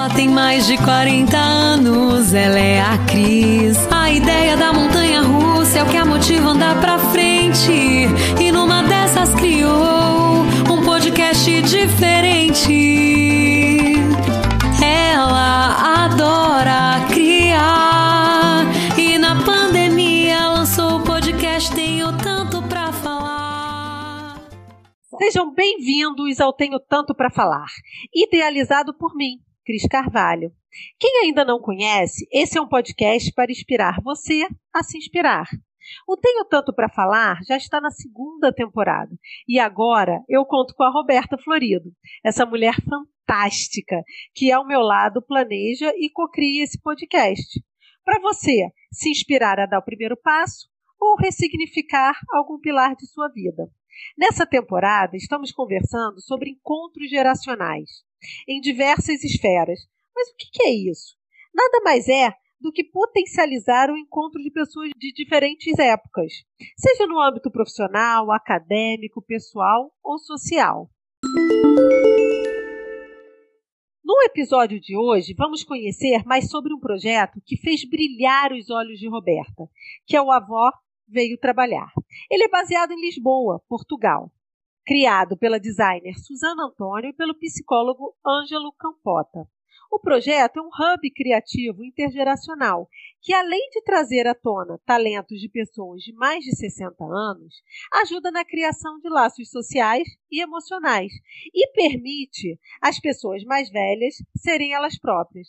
Ela tem mais de 40 anos, ela é a Cris. A ideia da montanha russa é o que a motiva a andar pra frente. E numa dessas criou um podcast diferente. Ela adora criar. E na pandemia lançou o podcast Tenho Tanto Pra Falar. Sejam bem-vindos ao Tenho Tanto para Falar, idealizado por mim, Cris Carvalho. Quem ainda não conhece, esse é um podcast para inspirar você a se inspirar. O Tenho Tanto para Falar já está na segunda temporada e agora eu conto com a Roberta Florido, essa mulher fantástica que ao meu lado planeja e cocria esse podcast. Para você se inspirar a dar o primeiro passo ou ressignificar algum pilar de sua vida. Nessa temporada, estamos conversando sobre encontros geracionais em diversas esferas. Mas o que é isso? Nada mais é do que potencializar o encontro de pessoas de diferentes épocas, seja no âmbito profissional, acadêmico, pessoal ou social. No episódio de hoje, vamos conhecer mais sobre um projeto que fez brilhar os olhos de Roberta, que é o Avó Veio Trabalhar. Ele é baseado em Lisboa, Portugal. Criado pela designer Suzana Antônio e pelo psicólogo Ângelo Campota. O projeto é um hub criativo intergeracional que, além de trazer à tona talentos de pessoas de mais de 60 anos, ajuda na criação de laços sociais e emocionais e permite às pessoas mais velhas serem elas próprias.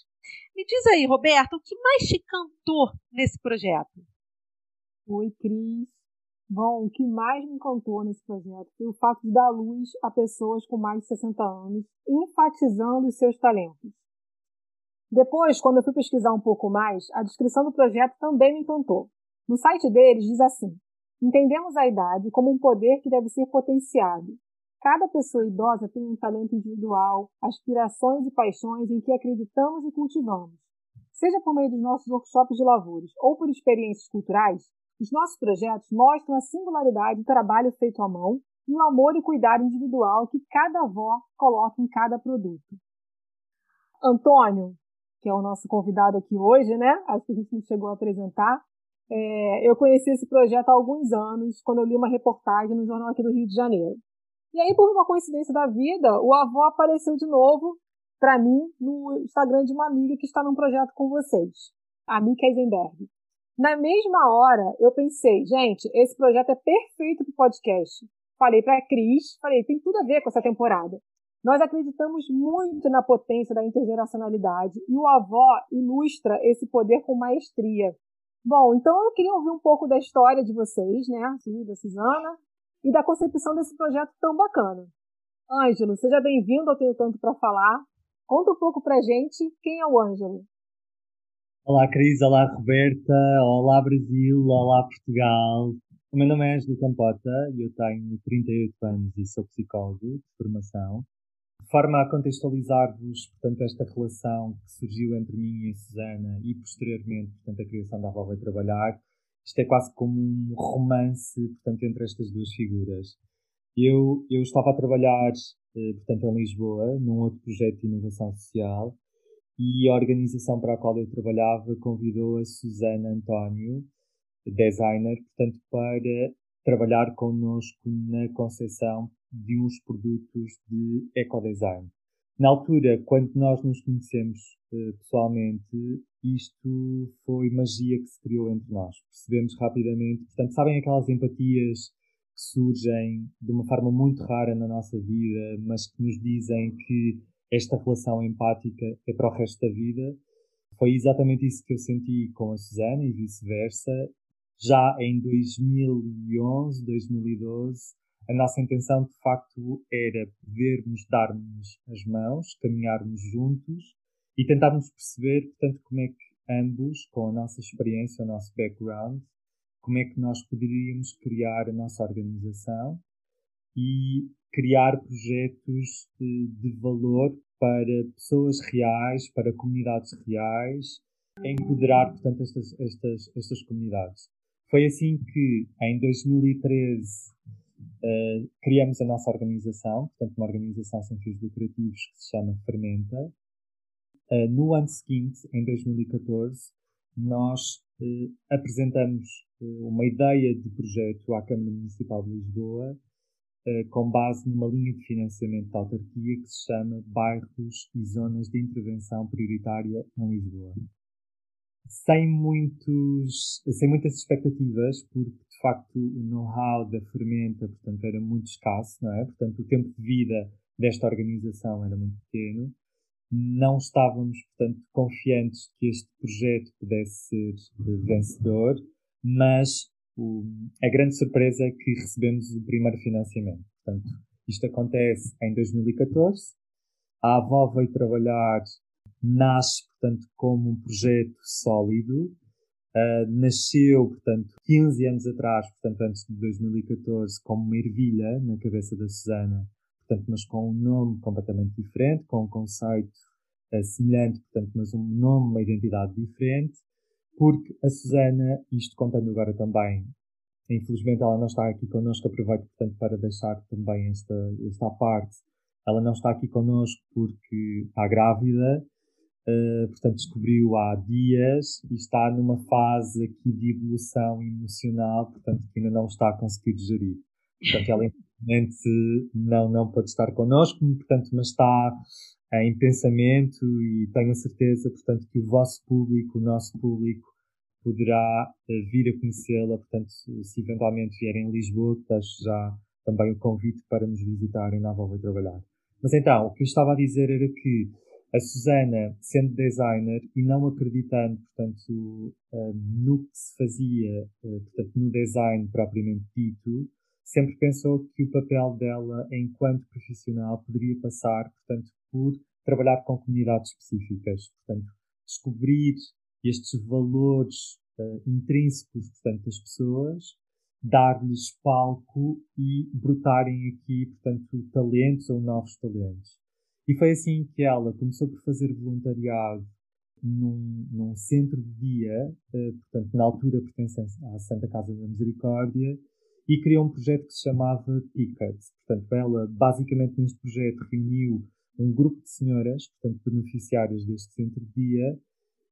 Me diz aí, Roberta, o que mais te encantou nesse projeto? Oi, Cris. Bom, o que mais me encantou nesse projeto foi o fato de dar luz a pessoas com mais de 60 anos, enfatizando os seus talentos. Depois, quando eu fui pesquisar um pouco mais, a descrição do projeto também me encantou. No site deles diz assim: Entendemos a idade como um poder que deve ser potenciado. Cada pessoa idosa tem um talento individual, aspirações e paixões em que acreditamos e cultivamos. Seja por meio dos nossos workshops de lavouras ou por experiências culturais, os nossos projetos mostram a singularidade do trabalho feito à mão e o amor e cuidado individual que cada avó coloca em cada produto. Antônio, que é o nosso convidado aqui hoje, né? Acho que a gente não chegou a apresentar. É, eu conheci esse projeto há alguns anos, quando eu li uma reportagem no jornal aqui do Rio de Janeiro. E aí, por uma coincidência da vida, o avô apareceu de novo para mim no Instagram de uma amiga que está num projeto com vocês, a Mika Eisenberg. Na mesma hora, eu pensei, gente, esse projeto é perfeito para o podcast. Falei para a Cris, falei, tem tudo a ver com essa temporada. Nós acreditamos muito na potência da intergeracionalidade e o avó ilustra esse poder com maestria. Bom, então eu queria ouvir um pouco da história de vocês, né, da Suzana, e da concepção desse projeto tão bacana. Ângelo, seja bem-vindo ao Tenho Tanto para Falar. Conta um pouco pra gente quem é o Ângelo. Olá Cris, olá Roberta, olá Brasil, olá Portugal. O meu nome é Ângelo Campota e eu tenho 38 anos e sou psicólogo de formação de forma a contextualizar-vos, portanto, esta relação que surgiu entre mim e a Susana e posteriormente, portanto, a criação da Vai Trabalhar, isto é quase como um romance, portanto, entre estas duas figuras. Eu, eu estava a trabalhar, eh, portanto, em Lisboa, num outro projeto de inovação social, e a organização para a qual eu trabalhava convidou a Susana António, designer, portanto, para trabalhar connosco na concepção de uns produtos de ecodesign. Na altura, quando nós nos conhecemos uh, pessoalmente, isto foi magia que se criou entre nós. Percebemos rapidamente, portanto, sabem aquelas empatias que surgem de uma forma muito rara na nossa vida, mas que nos dizem que esta relação empática é para o resto da vida. Foi exatamente isso que eu senti com a Susana e vice-versa. Já em 2011, 2012, a nossa intenção de facto era podermos dar-nos as mãos, caminharmos juntos e tentarmos perceber, portanto, como é que ambos, com a nossa experiência, o nosso background, como é que nós poderíamos criar a nossa organização e criar projetos de, de valor para pessoas reais, para comunidades reais, empoderar, portanto, estas, estas, estas comunidades. Foi assim que, em 2013, Uh, criamos a nossa organização, portanto, uma organização sem fins lucrativos que se chama Fermenta. Uh, no ano seguinte, em 2014, nós uh, apresentamos uma ideia de projeto à Câmara Municipal de Lisboa com base numa linha de financiamento da autarquia que se chama Bairros e Zonas de Intervenção Prioritária em Lisboa. Sem, muitos, sem muitas expectativas, porque de facto o know-how da fermenta portanto, era muito escasso, não é? Portanto, o tempo de vida desta organização era muito pequeno não estávamos, portanto, confiantes que este projeto pudesse ser vencedor, mas o, a grande surpresa é que recebemos o primeiro financiamento. Portanto, isto acontece em 2014. A avó veio trabalhar, nasce, portanto, como um projeto sólido. Uh, nasceu, portanto, 15 anos atrás, portanto, antes de 2014, como uma ervilha na cabeça da Susana, portanto, mas com um nome completamente diferente, com um conceito uh, semelhante, portanto, mas um nome, uma identidade diferente, porque a Susana, isto contando agora também, infelizmente ela não está aqui connosco, aproveito, portanto, para deixar também esta, esta parte, ela não está aqui connosco porque está grávida, uh, portanto, descobriu há dias e está numa fase aqui de evolução emocional, portanto, que ainda não está a conseguir gerir. Portanto, ela infelizmente não, não pode estar connosco, portanto, mas está em pensamento e tenho a certeza, portanto, que o vosso público, o nosso público, poderá eh, vir a conhecê-la, portanto, se eventualmente vierem a Lisboa, deixo já também o convite para nos visitarem na Volva Trabalhar. Mas então, o que eu estava a dizer era que a Susana, sendo designer e não acreditando, portanto, eh, no que se fazia, eh, portanto, no design propriamente dito, sempre pensou que o papel dela enquanto profissional poderia passar, portanto, por trabalhar com comunidades específicas, portanto, descobrir estes valores uh, intrínsecos, portanto, das pessoas, dar-lhes palco e brotarem aqui, portanto, talentos ou novos talentos. E foi assim que ela começou por fazer voluntariado num, num centro de dia, uh, portanto, na altura pertencente à Santa Casa da Misericórdia, e criou um projeto que se chamava Tickets. Portanto, ela basicamente neste projeto reuniu um grupo de senhoras, portanto, beneficiárias deste centro de dia.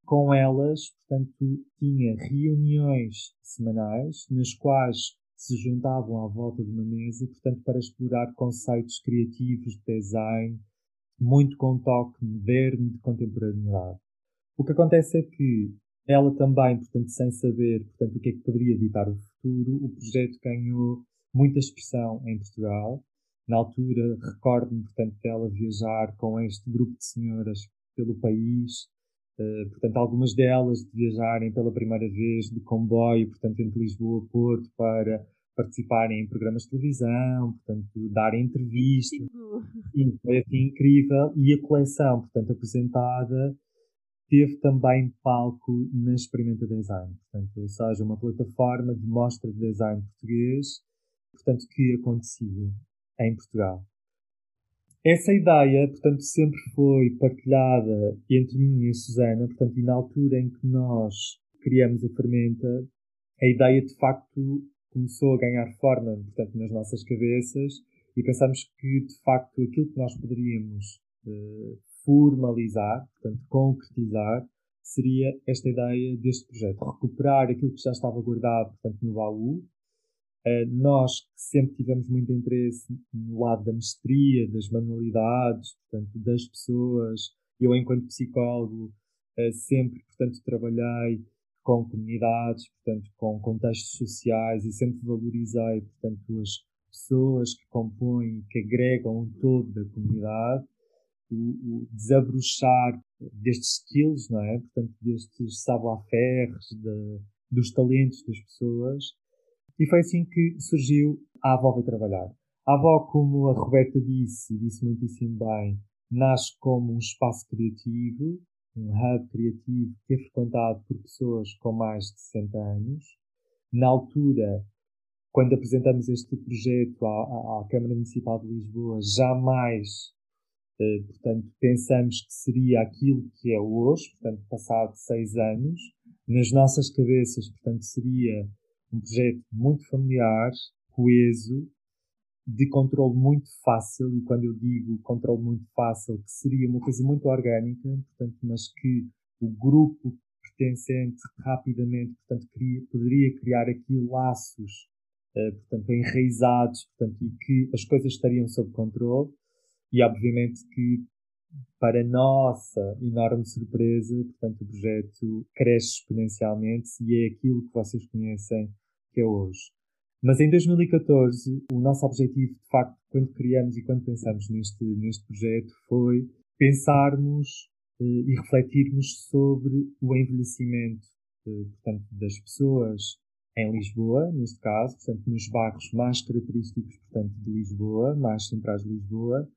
Com elas, portanto, tinha reuniões semanais nas quais se juntavam à volta de uma mesa, portanto, para explorar conceitos criativos de design, muito com toque moderno de contemporaneidade. O que acontece é que ela também, portanto, sem saber portanto, o que é que poderia ditar o futuro, o projeto ganhou muita expressão em Portugal. Na altura, recordo-me, portanto, dela viajar com este grupo de senhoras pelo país, uh, portanto, algumas delas de viajarem pela primeira vez de comboio, portanto, entre Lisboa e Porto, para participarem em programas de televisão, portanto, darem entrevistas. Sim, foi assim incrível. E a coleção, portanto, apresentada teve também palco na Experimenta Design, portanto, ou seja, uma plataforma de mostra de design português, portanto, que acontecia em Portugal. Essa ideia, portanto, sempre foi partilhada entre mim e a Susana, portanto, e na altura em que nós criamos a fermenta, a ideia de facto começou a ganhar forma, portanto, nas nossas cabeças e pensamos que, de facto, aquilo que nós poderíamos uh, formalizar, portanto, concretizar, seria esta ideia deste projeto. Recuperar aquilo que já estava guardado, portanto, no baú. Uh, nós que sempre tivemos muito interesse no lado da mestria, das manualidades, portanto, das pessoas. Eu, enquanto psicólogo, uh, sempre, portanto, trabalhei com comunidades, portanto, com contextos sociais e sempre valorizei, portanto, as pessoas que compõem, que agregam um todo da comunidade o, o desabrochar destes skills, não é? Portanto, destes savoir-faire, de, dos talentos das pessoas. E foi assim que surgiu a Avó Vai Trabalhar. A Avó, como a Roberta disse, disse muitíssimo bem, nasce como um espaço criativo, um hub criativo que é frequentado por pessoas com mais de 60 anos. Na altura, quando apresentamos este projeto à, à Câmara Municipal de Lisboa, jamais eh, portanto, pensamos que seria aquilo que é hoje, portanto, passado seis anos. Nas nossas cabeças, portanto, seria um projeto muito familiar, coeso, de controle muito fácil, e quando eu digo controle muito fácil, que seria uma coisa muito orgânica, portanto, mas que o grupo pertencente rapidamente, portanto, queria, poderia criar aqui laços, uh, portanto, enraizados, portanto, e que as coisas estariam sob controle, e obviamente que para nossa enorme surpresa, portanto, o projeto cresce exponencialmente e é aquilo que vocês conhecem que é hoje. Mas em 2014, o nosso objetivo, de facto, quando criamos e quando pensamos neste, neste projeto, foi pensarmos eh, e refletirmos sobre o envelhecimento eh, portanto, das pessoas em Lisboa, neste caso, portanto, nos bairros mais característicos portanto, de Lisboa, mais centrais de Lisboa,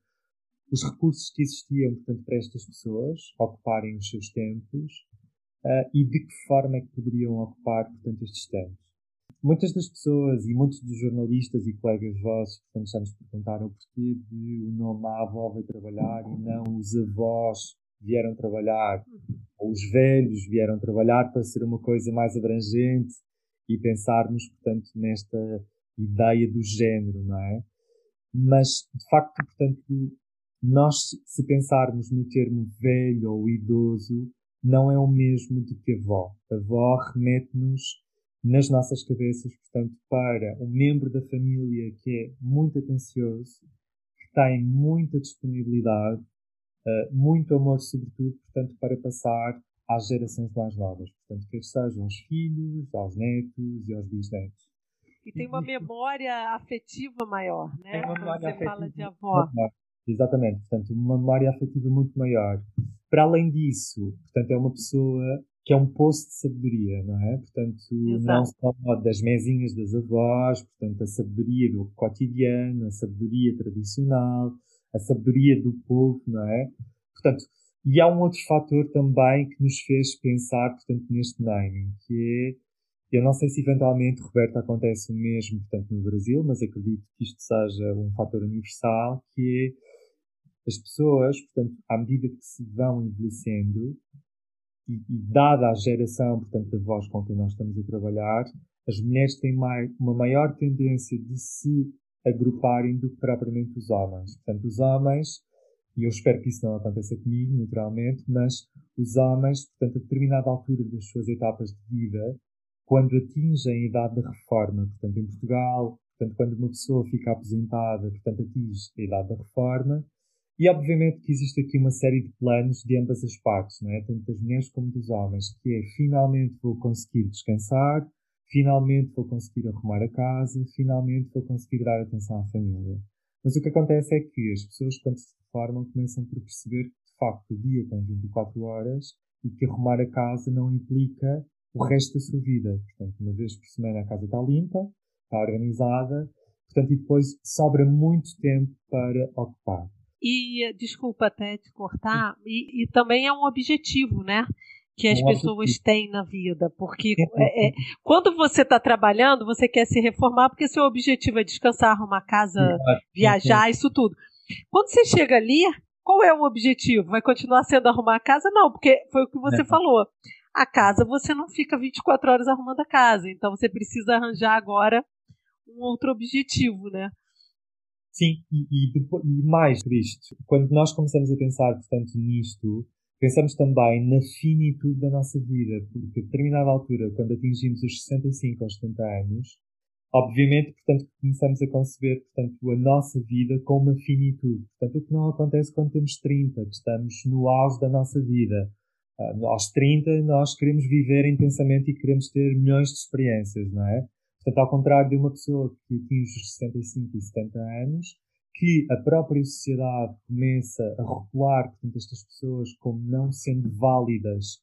os recursos que existiam portanto, para estas pessoas ocuparem os seus tempos uh, e de que forma é que poderiam ocupar portanto, estes tempos muitas das pessoas e muitos dos jornalistas e colegas vossos, portanto, já nos perguntaram porquê de o nome a avó veio trabalhar e não os avós vieram trabalhar, ou os velhos vieram trabalhar para ser uma coisa mais abrangente e pensarmos, portanto, nesta ideia do género, não é? Mas, de facto, portanto, nós, se pensarmos no termo velho ou idoso, não é o mesmo do que avó. Avó remete-nos nas nossas cabeças, portanto, para um membro da família que é muito atencioso, que tem muita disponibilidade, uh, muito amor, sobretudo, portanto, para passar às gerações mais novas, portanto, quer sejam aos filhos, aos netos e aos bisnetos. E tem uma memória afetiva maior, né? Tem uma memória Quando você afetiva fala de avó. Maior. Exatamente, portanto, uma memória afetiva muito maior. Para além disso, portanto, é uma pessoa que é um poço de sabedoria, não é? Portanto, Exato. não só das mesinhas das avós, portanto, a sabedoria do cotidiano, a sabedoria tradicional, a sabedoria do povo, não é? Portanto, e há um outro fator também que nos fez pensar, portanto, neste naming, que é, eu não sei se eventualmente, Roberto, acontece o mesmo, portanto, no Brasil, mas acredito que isto seja um fator universal, que é as pessoas, portanto, à medida que se vão envelhecendo, e, e, dada a geração, portanto, da voz com quem nós estamos a trabalhar, as mulheres têm mais, uma maior tendência de se agruparem do que propriamente os homens. Portanto, os homens, e eu espero que isso não aconteça comigo, naturalmente, mas os homens, portanto, a determinada altura das suas etapas de vida, quando atingem a idade da reforma, portanto, em Portugal, portanto, quando uma pessoa fica aposentada, portanto, atinge a idade da reforma, e obviamente que existe aqui uma série de planos de ambas as partes, não é? tanto das mulheres como dos homens, que é finalmente vou conseguir descansar, finalmente vou conseguir arrumar a casa, finalmente vou conseguir dar atenção à família. Mas o que acontece é que as pessoas, quando se reformam, começam por perceber que, de facto, o dia tem 24 horas e que arrumar a casa não implica o resto da sua vida. Portanto, uma vez por semana a casa está limpa, está organizada, portanto, e depois sobra muito tempo para ocupar. E, desculpa até te cortar, e, e também é um objetivo, né? Que as pessoas têm na vida. Porque é, é, quando você está trabalhando, você quer se reformar porque seu objetivo é descansar, arrumar casa, viajar, isso tudo. Quando você chega ali, qual é o objetivo? Vai continuar sendo arrumar a casa? Não, porque foi o que você Não. falou. A casa, você não fica 24 horas arrumando a casa. Então você precisa arranjar agora um outro objetivo, né? Sim, e, e, depo- e mais isto, quando nós começamos a pensar, portanto, nisto, pensamos também na finitude da nossa vida, porque a determinada altura, quando atingimos os 65 ou 70 anos, obviamente, portanto, começamos a conceber, portanto, a nossa vida com uma finitude. Portanto, o que não acontece quando temos 30, que estamos no auge da nossa vida. Ah, aos 30, nós queremos viver intensamente e queremos ter milhões de experiências, não é? Portanto, ao contrário de uma pessoa que atinge os 65 e 70 anos, que a própria sociedade começa a rotular portanto, estas pessoas como não sendo válidas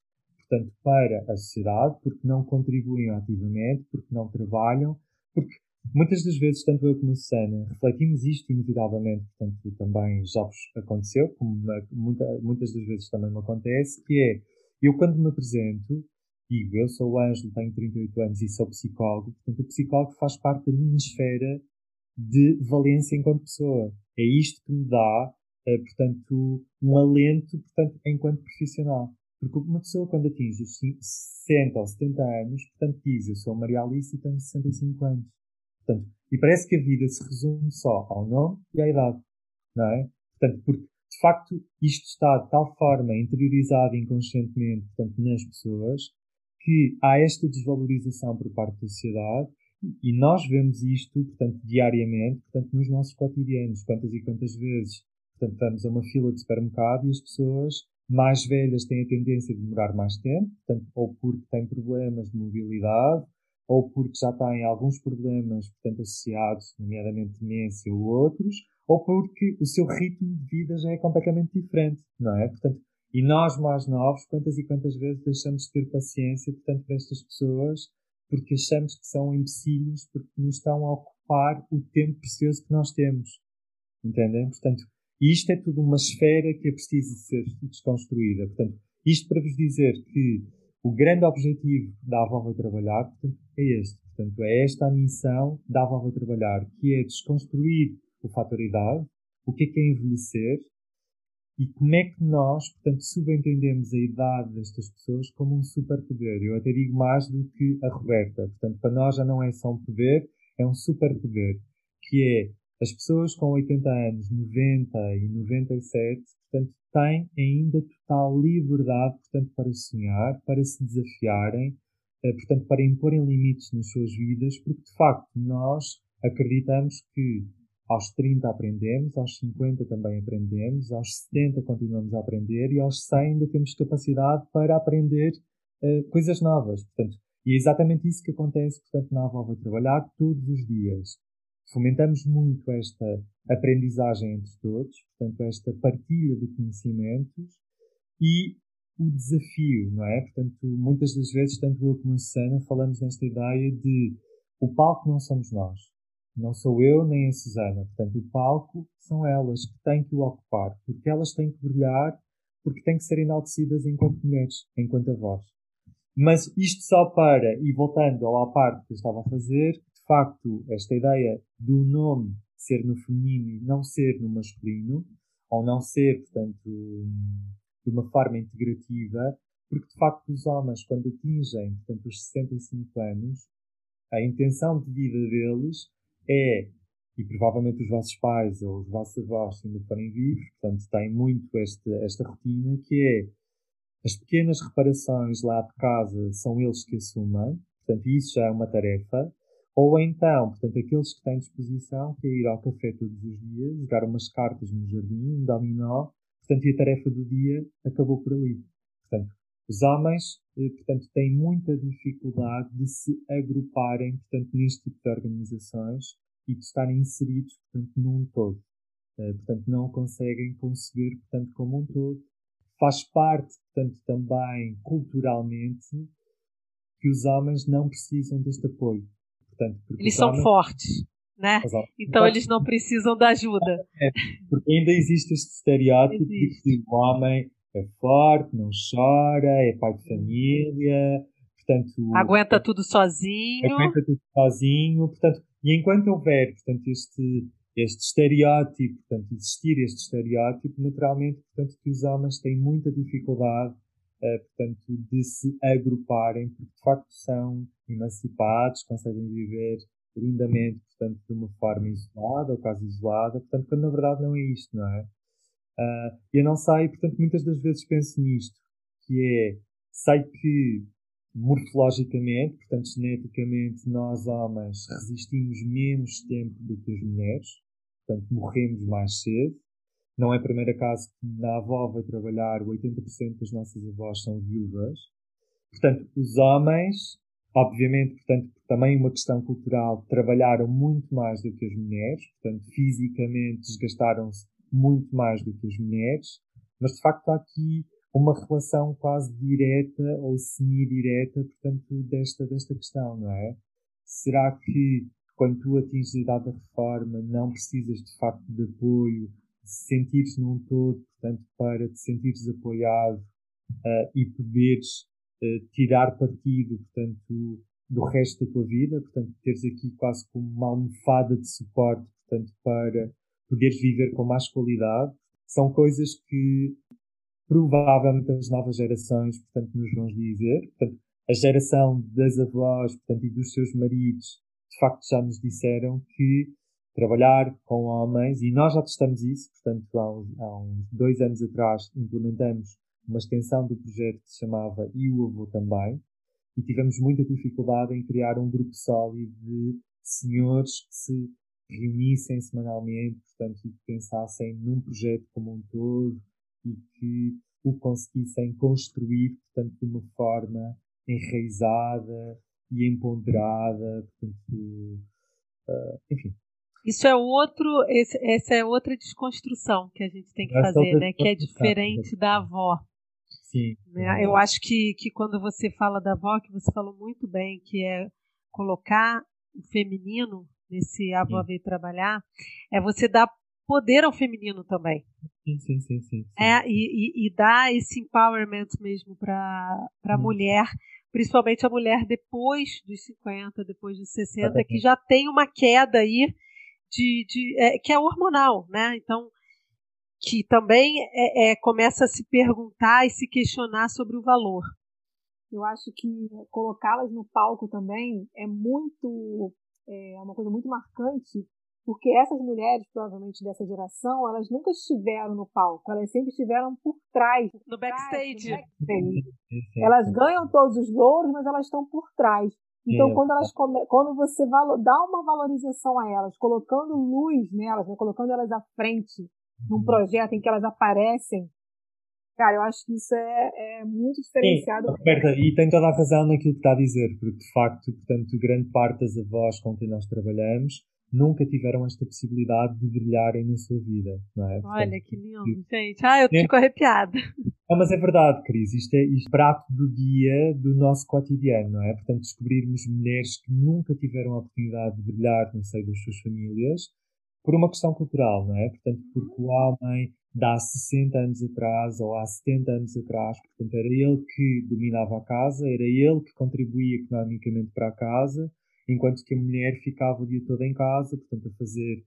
portanto, para a sociedade, porque não contribuem ativamente, porque não trabalham, porque muitas das vezes, tanto eu como a Susana, refletimos isto inevitavelmente, portanto, também já vos aconteceu, como muita, muitas das vezes também me acontece, que é, eu quando me apresento, digo, eu sou o Ângelo, tenho 38 anos e sou psicólogo, portanto, o psicólogo faz parte da minha esfera de valência enquanto pessoa. É isto que me dá, eh, portanto, um alento, portanto, enquanto profissional. Porque uma pessoa, quando atinge os cin- 60 ou 70 anos, portanto, diz, eu sou Maria Alice e tenho 65 anos. Portanto, E parece que a vida se resume só ao nome e à idade, não é? Portanto, porque de facto isto está de tal forma interiorizado inconscientemente portanto, nas pessoas que há esta desvalorização por parte da sociedade e nós vemos isto, portanto, diariamente, portanto, nos nossos cotidianos, quantas e quantas vezes, portanto, estamos a uma fila de supermercado e as pessoas mais velhas têm a tendência de demorar mais tempo, portanto, ou porque têm problemas de mobilidade, ou porque já têm alguns problemas, portanto, associados, nomeadamente demência ou outros, ou porque o seu ritmo de vida já é completamente diferente, não é? Portanto, e nós mais novos, quantas e quantas vezes deixamos de ter paciência, portanto, estas pessoas, porque achamos que são empecilhos, porque nos estão a ocupar o tempo precioso que nós temos. Entendem? Portanto, isto é tudo uma esfera que é preciso ser desconstruída. Portanto, isto para vos dizer que o grande objetivo da Avó Vai Trabalhar portanto, é este. Portanto, é esta a missão da Avó Vai Trabalhar, que é desconstruir o fator idade, o que é que é envelhecer e como é que nós, portanto, subentendemos a idade destas pessoas como um superpoder. Eu até digo mais do que a Roberta. Portanto, para nós já não é só um poder, é um superpoder, que é as pessoas com 80 anos, 90 e 97, portanto, têm ainda total liberdade, portanto, para sonhar, para se desafiarem, eh, portanto, para imporem limites nas suas vidas, porque de facto nós acreditamos que aos 30 aprendemos, aos 50 também aprendemos, aos 70 continuamos a aprender e aos 100 ainda temos capacidade para aprender uh, coisas novas. Portanto, e é exatamente isso que acontece, portanto, na Avó vai trabalhar todos os dias. Fomentamos muito esta aprendizagem entre todos, portanto, esta partilha de conhecimentos e o desafio, não é? Portanto, muitas das vezes, tanto eu como a Susana, falamos nesta ideia de o palco não somos nós. Não sou eu nem a Susana. Portanto, o palco são elas que têm que o ocupar, porque elas têm que brilhar, porque têm que ser enaltecidas enquanto mulheres, enquanto avós. Mas isto só para, e voltando à parte que eu estava a fazer, de facto, esta ideia do nome ser no feminino e não ser no masculino, ou não ser, portanto, de uma forma integrativa, porque de facto os homens, quando atingem, portanto, os 65 anos, a intenção de vida deles é, e provavelmente os vossos pais ou os vossos avós, ainda forem vivos, portanto, têm muito esta, esta rotina, que é as pequenas reparações lá de casa são eles que assumem, portanto, isso já é uma tarefa. Ou então, portanto, aqueles que têm disposição, que é ir ao café todos os dias, jogar umas cartas no jardim, um dominó, portanto, e a tarefa do dia acabou por ali. Portanto, os homens, eh, portanto, têm muita dificuldade de se agruparem, portanto, neste tipo de organizações e de estarem inseridos, portanto, num todo. Eh, portanto, não conseguem conceber, portanto, como um todo. Faz parte, portanto, também culturalmente que os homens não precisam deste apoio. Portanto, eles são homens... fortes, né? Exato. Então eles não precisam da ajuda. É, porque ainda existe este estereótipo existe. de que o homem é forte, não chora, é pai de família, portanto... Aguenta tudo sozinho. Aguenta tudo sozinho, portanto, e enquanto houver, portanto, este, este estereótipo, portanto, existir este estereótipo, naturalmente, portanto, que os homens têm muita dificuldade, uh, portanto, de se agruparem, porque de facto são emancipados, conseguem viver lindamente, portanto, de uma forma isolada ou quase isolada, portanto, quando na verdade não é isto, não é? Uh, eu não sei, portanto, muitas das vezes penso nisto, que é, sei que morfologicamente, portanto, geneticamente, nós homens resistimos menos tempo do que as mulheres, portanto, morremos mais cedo. Não é a primeira caso que na avó vai trabalhar, 80% das nossas avós são viúvas. Portanto, os homens, obviamente, portanto, também uma questão cultural, trabalharam muito mais do que as mulheres, portanto, fisicamente desgastaram-se muito mais do que as mulheres, mas de facto há aqui uma relação quase direta ou semi-direta, portanto, desta, desta questão, não é? Será que quando tu atinges a idade da reforma não precisas de facto de apoio, de sentires num todo, portanto, para te sentires apoiado uh, e poderes uh, tirar partido, portanto, do resto da tua vida, portanto, teres aqui quase como uma almofada de suporte, portanto, para poderes viver com mais qualidade, são coisas que provavelmente as novas gerações, portanto, nos vão dizer. Portanto, a geração das avós, portanto, e dos seus maridos de facto já nos disseram que trabalhar com homens, e nós já testamos isso, portanto, há uns, há uns dois anos atrás implementamos uma extensão do projeto que se chamava E o Avô Também, e tivemos muita dificuldade em criar um grupo sólido de senhores que se reunissem semanalmente, portanto, e que pensassem num projeto como um todo e que o conseguissem construir, portanto, de uma forma enraizada e empoderada, portanto, uh, enfim. Isso é outro, esse, essa é outra desconstrução que a gente tem que essa fazer, né? Que é diferente da avó. Sim. Né? Eu acho que, que quando você fala da avó, que você falou muito bem, que é colocar o feminino nesse avó veio trabalhar, é você dar poder ao feminino também. Sim, sim, sim. sim, sim. É, e, e, e dar esse empowerment mesmo para a mulher, principalmente a mulher depois dos 50, depois dos 60, que já tem uma queda aí de, de é, que é hormonal, né? Então, que também é, é, começa a se perguntar e se questionar sobre o valor. Eu acho que colocá-las no palco também é muito é uma coisa muito marcante porque essas mulheres, provavelmente dessa geração, elas nunca estiveram no palco, elas sempre estiveram por trás. No backstage. Trás, no backstage. Elas ganham todos os louros, mas elas estão por trás. Então, quando, elas come... quando você dá uma valorização a elas, colocando luz nelas, né, colocando elas à frente num uhum. projeto em que elas aparecem, cara, eu acho que isso é, é muito diferenciado. Sim, Roberta, e tem toda a razão naquilo que está a dizer, porque de facto, portanto, grande parte das avós com quem nós trabalhamos nunca tiveram esta possibilidade de brilharem na sua vida, não é? Portanto, Olha que lindo, gente. Ah, eu fico arrepiada. Não, mas é verdade, Cris. Isto é isto, prato do dia do nosso cotidiano, não é? Portanto, descobrirmos mulheres que nunca tiveram a oportunidade de brilhar no seio das suas famílias por uma questão cultural, não é? Portanto, porque o homem de há 60 anos atrás ou há 70 anos atrás, portanto, era ele que dominava a casa, era ele que contribuía economicamente para a casa, enquanto que a mulher ficava o dia todo em casa, portanto, a fazer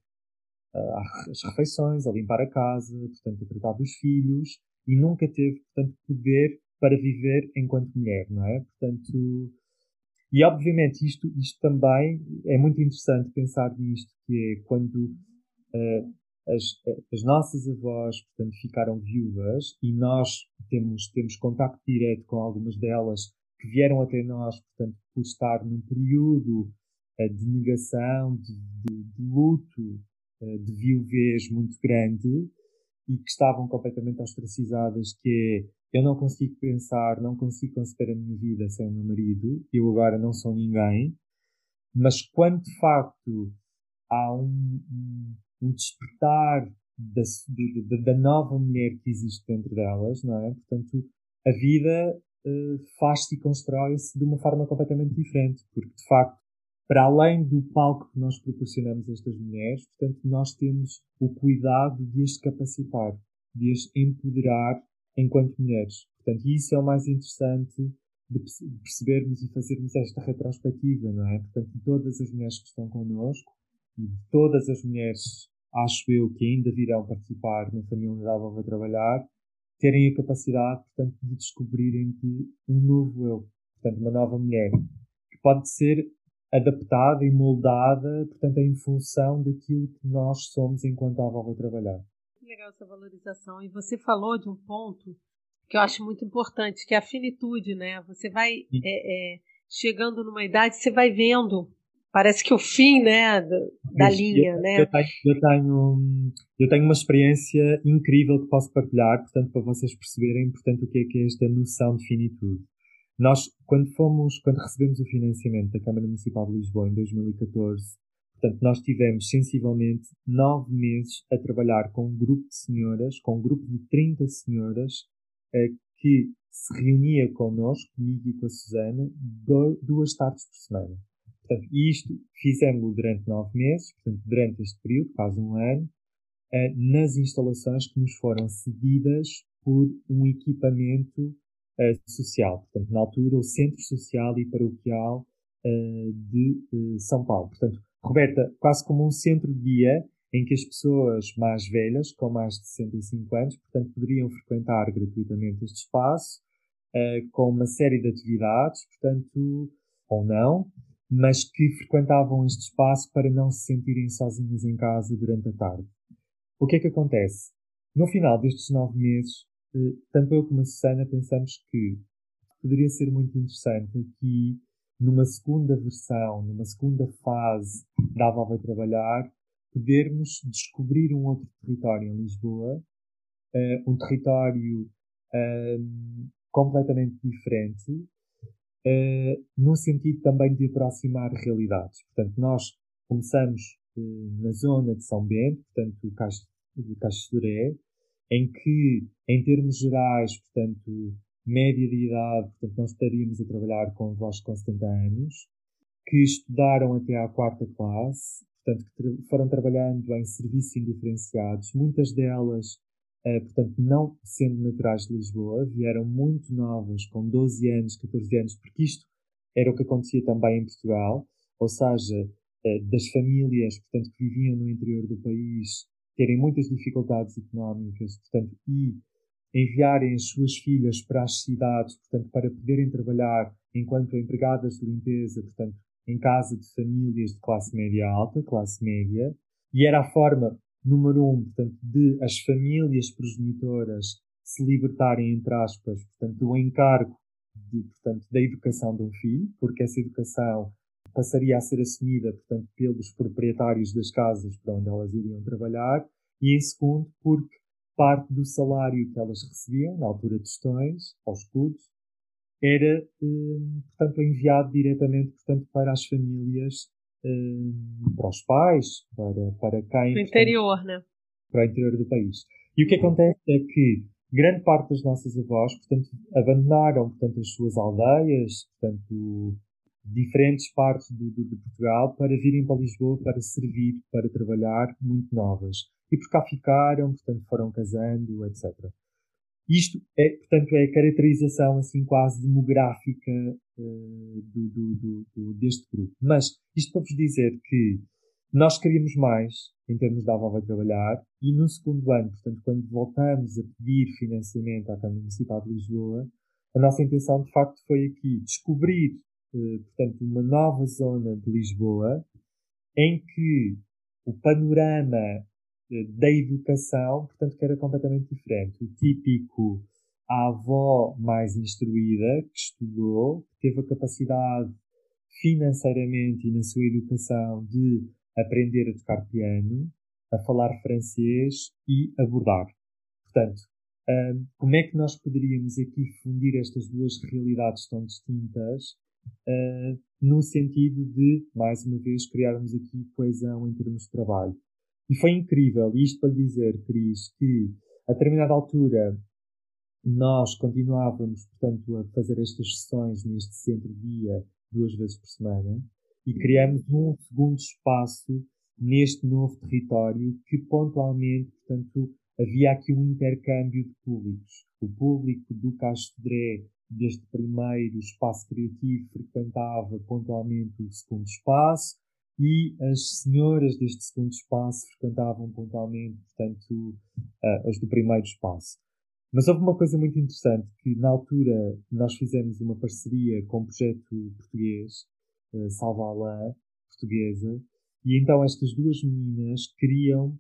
uh, as refeições, a limpar a casa, portanto, a tratar dos filhos, e nunca teve, portanto, poder para viver enquanto mulher, não é? Portanto, e obviamente isto, isto também é muito interessante pensar nisto, que é quando uh, as, as nossas avós, portanto, ficaram viúvas e nós temos, temos contacto direto com algumas delas que vieram até nós, portanto, por estar num período uh, de negação, de, de, de luto, uh, de viuvez muito grande e que estavam completamente ostracizadas, que é, eu não consigo pensar, não consigo conceber a minha vida sem o meu marido, eu agora não sou ninguém, mas quando de facto há um, um despertar da, da, da, nova mulher que existe dentro delas, não é? Portanto, a vida uh, faz-se e constrói-se de uma forma completamente diferente, porque de facto, para além do palco que nós proporcionamos a estas mulheres, portanto, nós temos o cuidado de as capacitar, de as empoderar enquanto mulheres. Portanto, isso é o mais interessante de percebermos e fazermos esta retrospectiva, não é? Portanto, de todas as mulheres que estão connosco e de todas as mulheres, acho eu, que ainda virão participar na família da Avó Trabalhar, terem a capacidade, portanto, de descobrirem de um novo eu, portanto, uma nova mulher, que pode ser adaptada e moldada, portanto, em função daquilo que nós somos enquanto a avó vai trabalhar. Que legal essa valorização. E você falou de um ponto que eu acho muito importante, que é a finitude, né? Você vai é, é, chegando numa idade, você vai vendo parece que o fim, né, da linha, eu, né? Eu tenho, eu tenho, eu tenho uma experiência incrível que posso partilhar, portanto, para vocês perceberem, portanto, o que é que é esta noção de finitude. Nós, quando fomos, quando recebemos o financiamento da Câmara Municipal de Lisboa em 2014, portanto, nós tivemos sensivelmente nove meses a trabalhar com um grupo de senhoras, com um grupo de 30 senhoras, eh, que se reunia connosco, comigo e com a Susana, duas tardes por semana. Portanto, isto fizemos durante nove meses, portanto, durante este período, quase um ano, eh, nas instalações que nos foram cedidas por um equipamento eh, social. Portanto, na altura, o Centro Social e Paroquial eh, de São Paulo. Portanto, Roberta, quase como um centro-dia em que as pessoas mais velhas, com mais de 65 anos, portanto, poderiam frequentar gratuitamente este espaço, com uma série de atividades, portanto, ou não, mas que frequentavam este espaço para não se sentirem sozinhas em casa durante a tarde. O que é que acontece? No final destes nove meses, eh, tanto eu como a Susana pensamos que poderia ser muito interessante aqui, numa segunda versão, numa segunda fase da Avó Vai Trabalhar, podermos descobrir um outro território em Lisboa, uh, um território completamente diferente, uh, num sentido também de aproximar realidades. Portanto, nós começamos na zona de São Bento, portanto, o Castro de Castoré, em que, em termos gerais, portanto, média de idade, portanto, nós estaríamos a trabalhar com avós com 70 anos, que estudaram até à quarta classe, portanto, que foram trabalhando em serviços indiferenciados, muitas delas, portanto, não sendo naturais de Lisboa, vieram muito novas, com 12 anos, 14 anos, porque isto era o que acontecia também em Portugal, ou seja, eh, das famílias, portanto, que viviam no interior do país, terem muitas dificuldades económicas, portanto, e enviarem as suas filhas para as cidades, portanto, para poderem trabalhar enquanto empregadas de limpeza, portanto, em casa de famílias de classe média alta, classe média, e era a forma, número um, portanto, de as famílias progenitoras se libertarem, entre aspas, portanto, do encargo de, portanto, da educação de um filho, porque essa educação passaria a ser assumida, portanto, pelos proprietários das casas para onde elas iriam trabalhar, e em segundo, porque parte do salário que elas recebiam, na altura de tostões, aos escudos, era, hum, portanto, enviado diretamente, portanto, para as famílias, para os pais, para, para quem... Para o interior, né? Para o interior do país. E o que acontece é que grande parte das nossas avós, portanto, abandonaram, portanto, as suas aldeias, portanto, diferentes partes do, do, de Portugal para virem para Lisboa para servir, para trabalhar, muito novas. E por cá ficaram, portanto foram casando, etc. Isto é, portanto, é a caracterização assim quase demográfica uh, do, do, deste grupo. Mas isto para vos dizer que nós queríamos mais em termos da Avó Vai Trabalhar e no segundo ano, portanto, quando voltamos a pedir financiamento à Câmara Municipal de Lisboa, a nossa intenção de facto foi aqui descobrir eh, portanto, uma nova zona de Lisboa em que o panorama da educação, portanto, que era completamente diferente. O típico a avó mais instruída, que estudou, que teve a capacidade financeiramente e na sua educação de aprender a tocar piano, a falar francês e a bordar. Portanto, como é que nós poderíamos aqui fundir estas duas realidades tão distintas uh, no sentido de, mais uma vez, criarmos aqui coesão em termos de trabalho. E foi incrível, isto para lhe dizer, Cris, que a determinada altura nós continuávamos, portanto, a fazer estas sessões neste centro-dia duas vezes por semana e criamos um segundo espaço neste novo território que pontualmente, portanto, havia aqui um intercâmbio de públicos. O público do Castro Dré deste primeiro espaço criativo frequentava pontualmente o segundo espaço e as senhoras deste segundo espaço frequentavam pontualmente, portanto, as do primeiro espaço. Mas houve uma coisa muito interessante, que na altura nós fizemos uma parceria com um projeto português, uh, Salva Alain, portuguesa, e então estas duas meninas queriam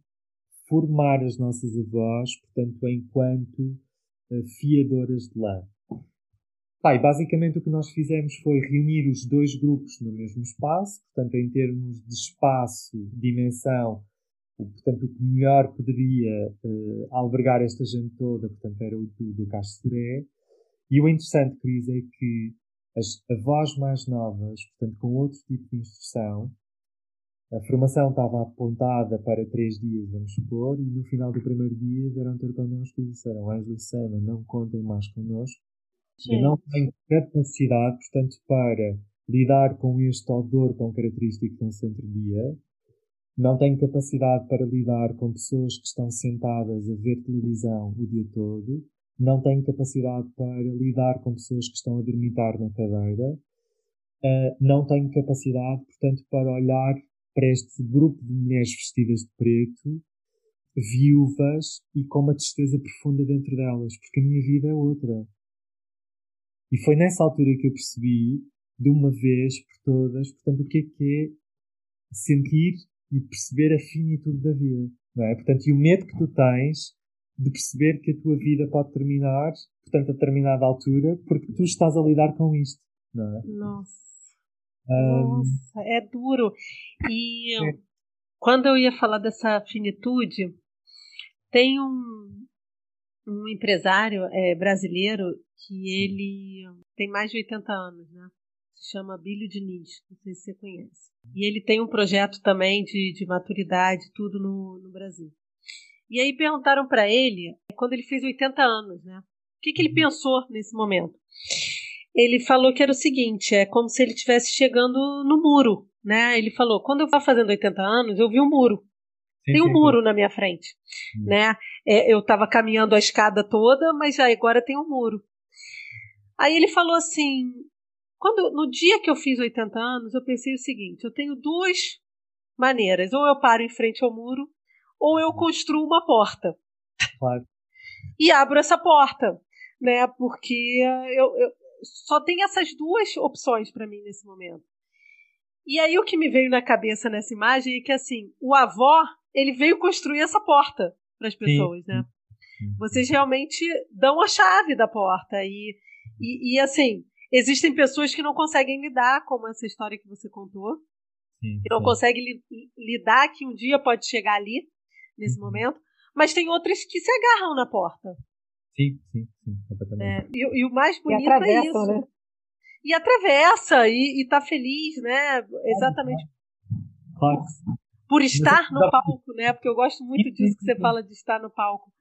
formar as nossas avós, portanto, enquanto uh, fiadoras de lã. Pai, basicamente o que nós fizemos foi reunir os dois grupos no mesmo espaço, portanto, em termos de espaço, dimensão, portanto, o que melhor poderia uh, albergar esta gente toda, portanto, era o do, do Castoré. E o interessante, Cris, é que as avós mais novas, portanto, com outro tipo de instrução, a formação estava apontada para três dias, vamos supor, e no final do primeiro dia vieram ter connosco e disseram: Ângela e Sana, não contem mais connosco, Sim. Eu não tenho capacidade, portanto, para lidar com este odor tão característico de um centro-dia. Não tenho capacidade para lidar com pessoas que estão sentadas a ver televisão o dia todo. Não tenho capacidade para lidar com pessoas que estão a dormitar na cadeira. Uh, não tenho capacidade, portanto, para olhar para este grupo de mulheres vestidas de preto, viúvas e com uma tristeza profunda dentro delas, porque a minha vida é outra. E foi nessa altura que eu percebi de uma vez por todas, portanto, o que é que é sentir e perceber a finitude da vida, não é? Portanto, e o medo que tu tens de perceber que a tua vida pode terminar, portanto, a determinada altura, porque tu estás a lidar com isto, não é? Nossa. Um... Nossa, é duro. E é. quando eu ia falar dessa finitude, tem um, um empresário é, brasileiro que ele tem mais de 80 anos, né? Se chama Bílio Diniz, não sei se você conhece. E ele tem um projeto também de, de maturidade, tudo no, no Brasil. E aí perguntaram para ele, quando ele fez 80 anos, né? O que, que ele uhum. pensou nesse momento? Ele falou que era o seguinte, é como se ele estivesse chegando no muro, né? Ele falou, quando eu estava fazendo 80 anos, eu vi um muro. Sim, Tem um sim, muro sim. na minha frente, hum. né? É, eu estava caminhando a escada toda, mas já agora tem um muro. Aí ele falou assim, quando no dia que eu fiz 80 anos, eu pensei o seguinte: eu tenho duas maneiras. Ou eu paro em frente ao muro, ou eu construo uma porta. Claro. e abro essa porta, né? Porque eu, eu só tem essas duas opções para mim nesse momento. E aí o que me veio na cabeça nessa imagem é que assim, o avó, ele veio construir essa porta para as pessoas, né? Sim. né? Vocês realmente dão a chave da porta e, e, e assim, Existem pessoas que não conseguem lidar, como essa história que você contou, sim, que não sim. conseguem li lidar que um dia pode chegar ali, nesse uhum. momento, mas tem outras que se agarram na porta. Sim, sim, sim, completamente. É, e, e, o mais bonito é isso. Né? E atravessa, e, e tá feliz, né? Exatamente. Claro. Por, por estar no palco, né? Porque eu gosto muito disso que você fala de estar no palco.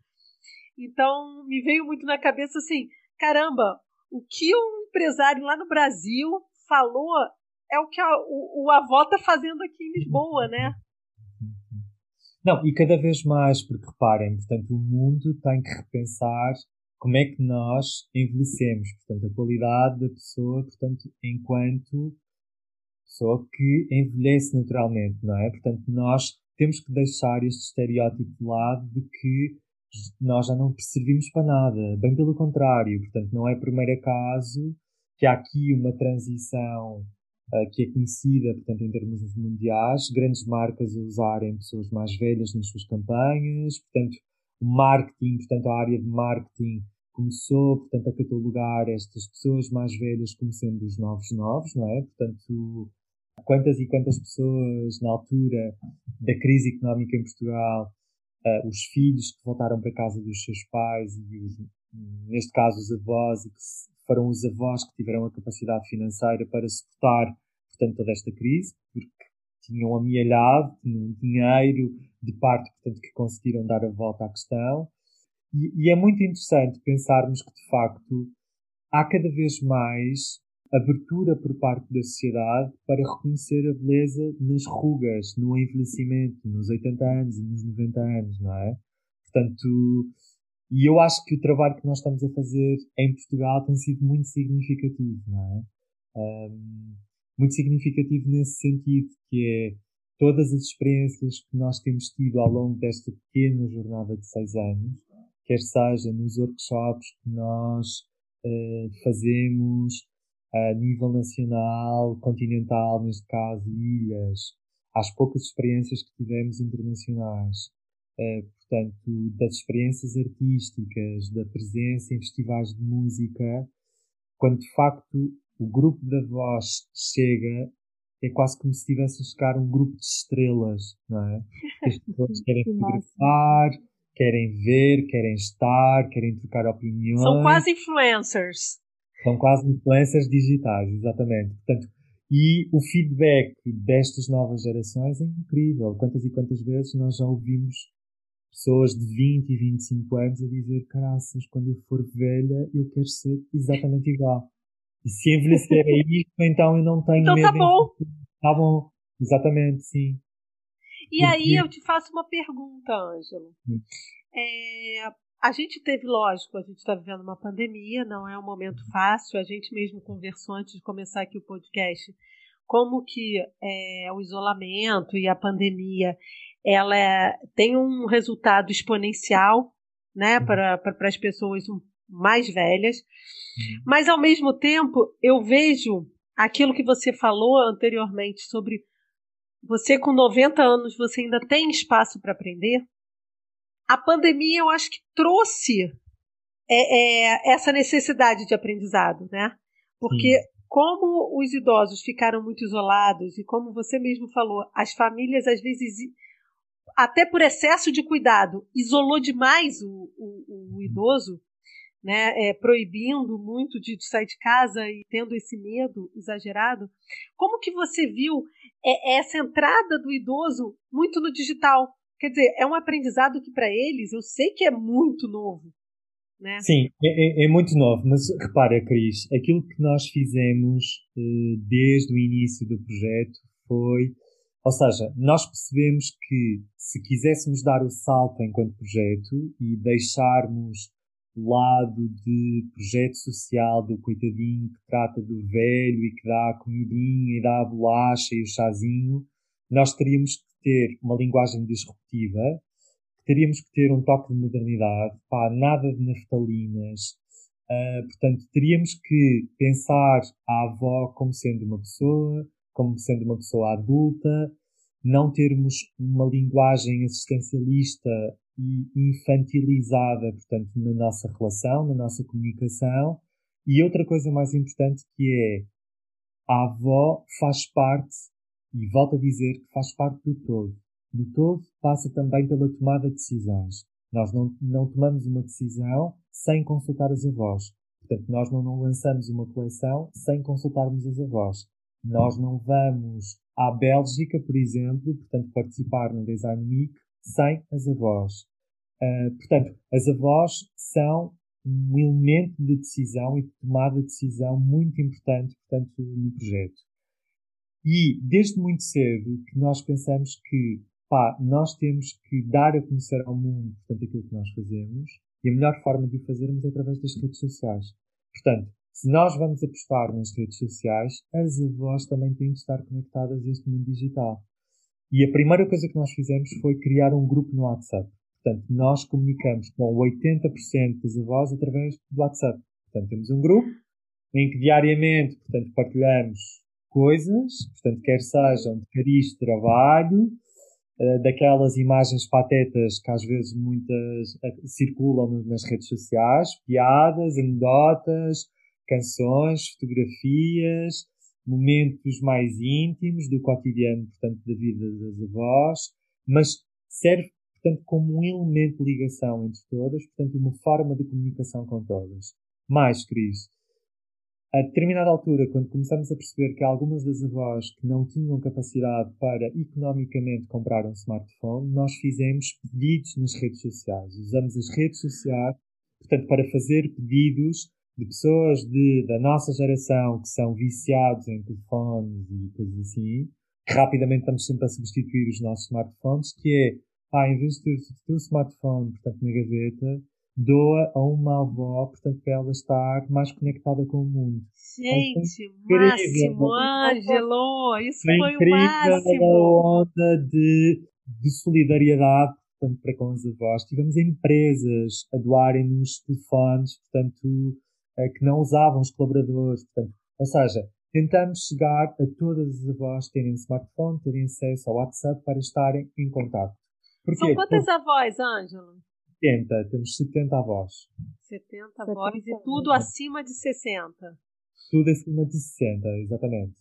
Então, me veio muito na cabeça assim, caramba, o que um empresário lá no Brasil falou é o que a, o, o avó está fazendo aqui em Lisboa, né? Não, e cada vez mais, porque reparem, portanto, o mundo tem que repensar como é que nós envelhecemos, portanto, a qualidade da pessoa, portanto, enquanto pessoa que envelhece naturalmente, não é? Portanto, nós temos que deixar este estereótipo de lado de que nós já não servimos para nada, bem pelo contrário, portanto, não é primeiro acaso que há aqui uma transição uh, que é conhecida, portanto, em termos mundiais, grandes marcas a usarem pessoas mais velhas nas suas campanhas, portanto, o marketing, portanto, a área de marketing começou, portanto, a catalogar estas pessoas mais velhas como sendo os novos novos, não é? Portanto, quantas e quantas pessoas na altura da crise económica em Portugal uh, os filhos que voltaram para casa dos seus pais e os, neste caso os avós e que foram os avós que tiveram a capacidade financeira para suportar portanto toda esta crise porque tinham amealhado, tinham dinheiro de parte portanto que conseguiram dar a volta à questão. E, e é muito interessante pensarmos que de facto há cada vez mais abertura por parte da sociedade para reconhecer a beleza nas rugas, no envelhecimento, nos 80 anos e nos 90 anos, não é? Portanto, e eu acho que o trabalho que nós estamos a fazer em Portugal tem sido muito significativo, não é? Um, muito significativo nesse sentido, que é todas as experiências que nós temos tido ao longo desta pequena jornada de seis anos, quer seja nos workshops que nós uh, fazemos, a nível nacional, continental, neste caso, ilhas, às poucas experiências que tivemos internacionais. Uh, portanto, das experiências artísticas, da presença em festivais de música, quando de facto o grupo da voz chega, é quase como se estivesse a chegar um grupo de estrelas, não é? As pessoas querem fotografar, querem ver, querem estar, querem trocar opiniões. São quase influencers. São quase influências digitais, exatamente. Portanto, e o feedback destas novas gerações é incrível. Quantas e quantas vezes nós já ouvimos pessoas de 20 e 25 anos a dizer: caraças, quando eu for velha, eu quero ser exatamente igual. E se envelhecer é isto, então eu não tenho então medo. Então tá bom. Tá bom, exatamente, sim. E Porque... aí eu te faço uma pergunta, Ângelo. É, a gente teve, lógico, a gente está vivendo uma pandemia, não é um momento fácil. A gente mesmo conversou antes de começar aqui o podcast como que é, o isolamento e a pandemia ela é, tem um resultado exponencial né, uhum. para as pessoas mais velhas. Uhum. Mas, ao mesmo tempo, eu vejo aquilo que você falou anteriormente sobre você com 90 anos, você ainda tem espaço para aprender? A pandemia, eu acho que trouxe é, é, essa necessidade de aprendizado, né? Porque Sim. como os idosos ficaram muito isolados e como você mesmo falou, as famílias às vezes até por excesso de cuidado isolou demais o, o, o idoso, né, é, proibindo muito de, de, sair de casa e tendo esse medo exagerado. Como que você viu é, essa entrada do idoso muito no digital? Quer dizer, é um aprendizado que para eles eu sei que é muito novo. Né? Sim, é, é, é, muito novo, mas repara, Cris, aquilo que nós fizemos uh, desde o início do projeto foi, ou seja, nós percebemos que se quiséssemos dar o salto enquanto projeto e deixarmos lado de projeto social do coitadinho que trata do velho e que dá a comidinha e dá a bolacha e o chazinho, nós teríamos que ter uma linguagem disruptiva teríamos que ter um toque de modernidade, pá, nada de naftalinas. Uh, portanto, teríamos que pensar a avó como sendo uma pessoa, como sendo uma pessoa adulta, não termos uma linguagem assistencialista e infantilizada, portanto, na nossa relação, na nossa comunicação. E outra coisa mais importante que é a avó faz parte, e volto a dizer que faz parte do todo. No todo, passa também pela tomada de decisões. Nós não, não tomamos uma decisão sem consultar as avós. Portanto, nós não, não lançamos uma coleção sem consultarmos as avós. Nós não vamos à Bélgica, por exemplo, portanto, participar no Design Week sem as avós. Uh, portanto, as avós são um elemento de decisão e de tomada de decisão muito importante, portanto, no projeto. E desde muito cedo que nós pensamos que pá, nós temos que dar a conhecer ao mundo, portanto, aquilo que nós fazemos, e a melhor forma de o fazermos é através das redes sociais. Portanto, se nós vamos apostar nas redes sociais, as avós também têm que estar conectadas a este mundo digital. E a primeira coisa que nós fizemos foi criar um grupo no WhatsApp. Portanto, nós comunicamos com 80% das avós através do WhatsApp. Portanto, temos um grupo em que diariamente, portanto, partilhamos coisas, portanto, quer sejam de cariz de trabalho, eh, daquelas imagens patetas que às vezes muitas eh, circulam nas redes sociais, piadas, anedotas, canções, fotografias, momentos mais íntimos do cotidiano, portanto, da vida das avós, mas serve, portanto, como um elemento de ligação entre todas, portanto, uma forma de comunicação com todas. Mais, Cris, a determinada altura, quando começamos a perceber que algumas das avós que não tinham capacidade para economicamente comprar um smartphone, nós fizemos pedidos nas redes sociais. Usamos as redes sociais, portanto, para fazer pedidos de pessoas de, da nossa geração que são viciados em telefones e coisas assim, rapidamente estamos sempre a substituir os nossos smartphones, que é, ah, em vez de ter o teu smartphone, portanto, na gaveta, doa a uma avó, portanto, para ela estar mais conectada com o mundo. Gente, é máximo, Ângelo, isso foi, foi o máximo. A onda de, de solidariedade, portanto, para com as avós. Tivemos empresas a doarem-nos telefones, portanto, eh, que não usavam os colaboradores, portanto, ou seja, tentamos chegar a todas as avós terem smartphone, terem acesso ao WhatsApp para estarem em contato. São quantas Porque... avós, Ângelo? 70, temos 70 avós. 70 avós e tudo acima de 60. Tudo acima de 60, exatamente.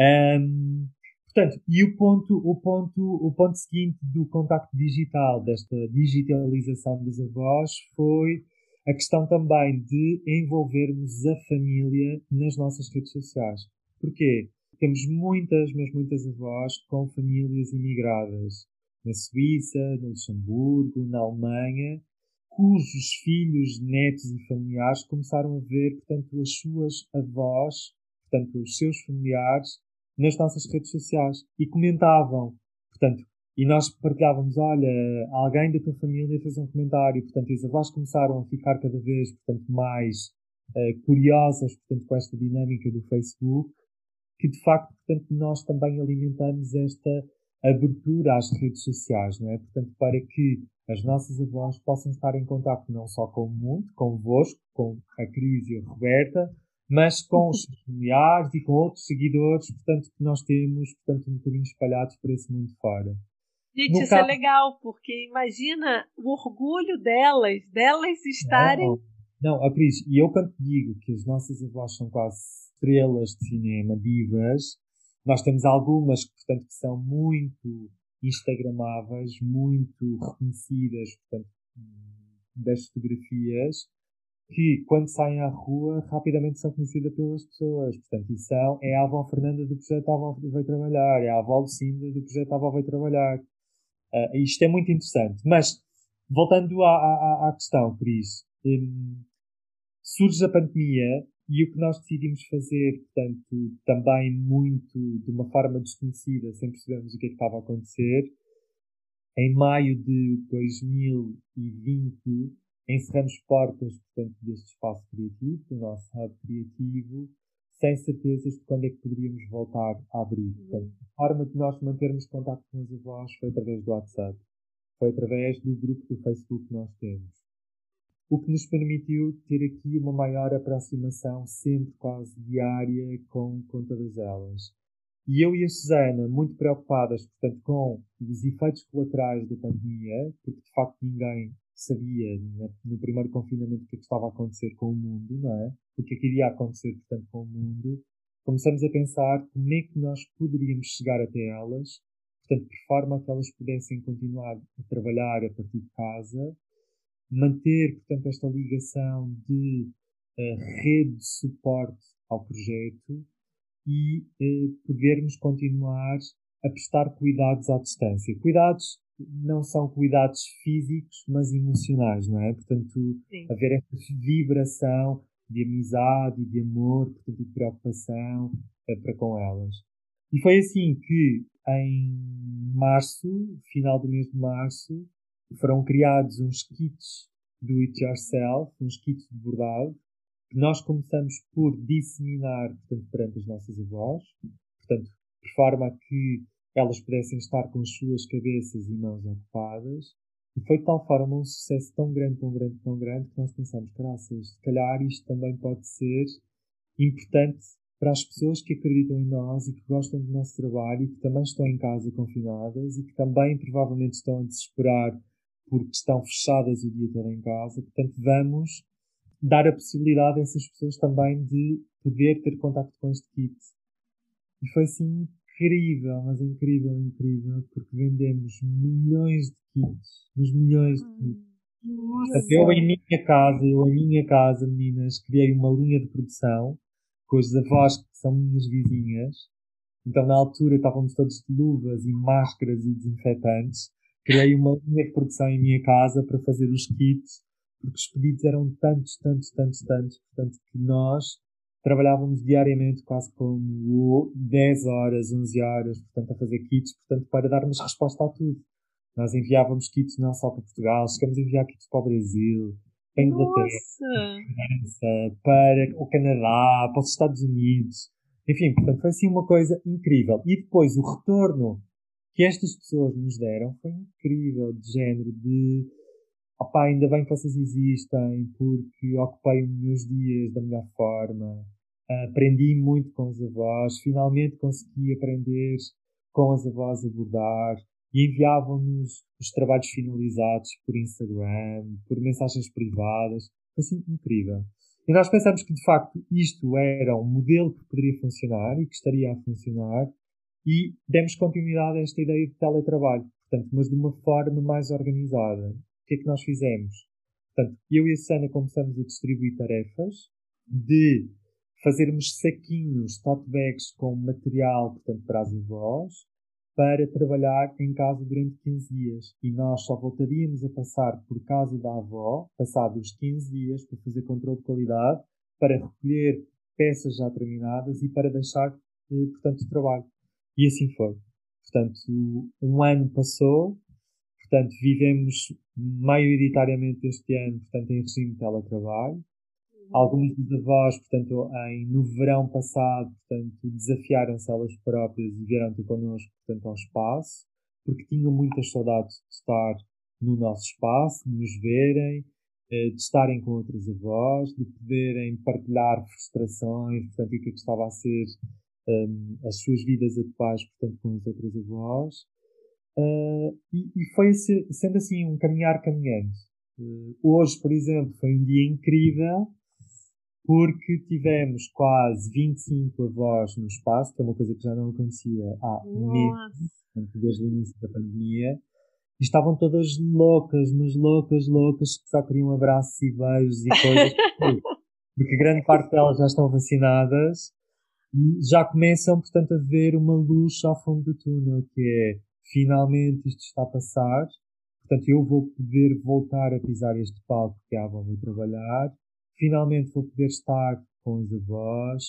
Um, portanto, e o ponto, o, ponto, o ponto seguinte do contacto digital, desta digitalização dos avós, foi a questão também de envolvermos a família nas nossas redes sociais. Porquê? Temos muitas, mas muitas avós com famílias imigradas na Suíça, no Luxemburgo, na Alemanha, cujos filhos, netos e familiares começaram a ver, portanto, as suas avós, portanto, os seus familiares, nas nossas redes sociais e comentavam, portanto, e nós partilhávamos, olha, alguém da tua família fez um comentário, portanto, as avós começaram a ficar cada vez, portanto, mais uh, curiosas, portanto, com esta dinâmica do Facebook, que de facto, portanto, nós também alimentamos esta abertura às redes sociais, não é? Portanto, para que as nossas avós possam estar em contato não só com o mundo, convosco, com a Cris e a Roberta, mas com os familiares e com outros seguidores, portanto, que nós temos, portanto, um bocadinho espalhados por esse mundo fora. Gente, no isso caso... é legal, porque imagina o orgulho delas, delas estarem. Não, não a Cris, e eu quando digo que as nossas avós são quase estrelas de cinema, divas, nós temos algumas portanto, que são muito instagramáveis, muito reconhecidas, portanto, das fotografias, que quando saem à rua rapidamente são conhecidas pelas pessoas. Portanto, e são, é a avó Fernanda do projeto Avó Veio Trabalhar, é a avó Lucinda do projeto Avó Veio Trabalhar. Uh, isto é muito interessante. Mas, voltando à, à, à questão, Cris, um, surge a pandemia e o que nós decidimos fazer, portanto, também muito de uma forma desconhecida, sem percebermos o que é que estava a acontecer, em maio de 2020, encerramos portas, portanto, deste espaço criativo, do nosso hub criativo, sem certezas de quando é que poderíamos voltar a abrir. Portanto, a forma de nós mantermos contato com os avós foi através do WhatsApp, foi através do grupo do Facebook que nós temos. O que nos permitiu ter aqui uma maior aproximação, sempre quase diária, com, com todas elas. E eu e a Susana, muito preocupadas, portanto, com os efeitos colaterais da pandemia, porque de facto ninguém sabia no primeiro confinamento o que, é que estava a acontecer com o mundo, não é? O que é que iria acontecer, portanto, com o mundo. Começamos a pensar como é que nós poderíamos chegar até elas, portanto, de forma a que elas pudessem continuar a trabalhar a partir de casa, manter, portanto, esta ligação de uh, rede de suporte ao projeto e uh, podermos continuar a prestar cuidados à distância. Cuidados não são cuidados físicos, mas emocionais, não é? Portanto, Sim. haver esta vibração de amizade e de amor, portanto, de preocupação é, para com elas. E foi assim que, em março, final do mês de março, foram criados uns kits do it yourself, uns kits de bordado, que nós começamos por disseminar, portanto, perante as nossas avós, portanto, de forma a que elas pudessem estar com as suas cabeças e mãos ocupadas. E foi de tal forma um sucesso tão grande, tão grande, tão grande, que nós pensamos, graças, se calhar isto também pode ser importante para as pessoas que acreditam em nós e que gostam do nosso trabalho e que também estão em casa confinadas e que também provavelmente estão a desesperar porque estão fechadas o dia todo em casa. Portanto, vamos dar a possibilidade a essas pessoas também de poder ter contato com este kit. E foi assim incrível, mas incrível, incrível, porque vendemos milhões de kits, mas milhões de kits. Nossa. Eu em minha casa, eu em minha casa, meninas, criei uma linha de produção com os avós que são minhas vizinhas. Então na altura estávamos todos de luvas e máscaras e desinfetantes. Criei uma linha de produção em minha casa para fazer os kits, porque os pedidos eram tantos, tantos, tantos, tantos, portanto que nós trabalhávamos diariamente quase como 10 horas, 11 horas, portanto, a fazer kits, portanto, para darmos resposta a tudo. Nós enviávamos kits não só para Portugal, chegamos a enviar kits para o Brasil, para a Inglaterra, para, para o Canadá, para os Estados Unidos. Enfim, portanto, foi assim uma coisa incrível. E depois o retorno que estas pessoas nos deram foi incrível, de género de opá, ainda bem que vocês existem, porque ocupei os meus dias da melhor forma, aprendi muito com os avós, finalmente consegui aprender com as avós a bordar e enviavam-nos os trabalhos finalizados por Instagram, por mensagens privadas. Foi assim incrível. E nós pensamos que de facto isto era um modelo que poderia funcionar e que estaria a funcionar e demos continuidade a esta ideia de teletrabalho, portanto, mas de uma forma mais organizada que é que nós fizemos? Portanto, eu e a Sana começamos a distribuir tarefas de fazermos saquinhos, tote bags com material, portanto, para as avós, para trabalhar em casa durante 15 dias. E nós só voltaríamos a passar por casa da avó, passados os 15 dias, para fazer controle de qualidade, para recolher peças já terminadas e para deixar, eh, portanto, o trabalho. E assim foi. Portanto, um ano passou, Portanto, vivemos maioritariamente este ano, portanto, em regime de teletrabalho. Uhum. Algumas das avós, portanto, em, no verão passado, portanto, desafiaram-se elas próprias e vieram ter connosco, portanto, ao espaço, porque tinham muitas saudades de estar no nosso espaço, de nos verem, de estarem com outras avós, de poderem partilhar frustrações, portanto, o que é que estava a ser um, as suas vidas atuais, portanto, com as outras avós. Uh, e, e, foi sendo assim um caminhar caminhando. Uh, hoje, por exemplo, foi um dia incrível porque tivemos quase 25 avós no espaço, que é uma coisa que já não acontecia há meses, desde o início da pandemia. E estavam todas loucas, mas loucas, loucas, que só queriam abraços e beijos e coisas. porque grande parte delas já estão vacinadas e já começam, portanto, a ver uma luz ao fundo do túnel, que é finalmente isto está a passar, portanto, eu vou poder voltar a pisar este palco que a avó vai trabalhar, finalmente vou poder estar com os avós,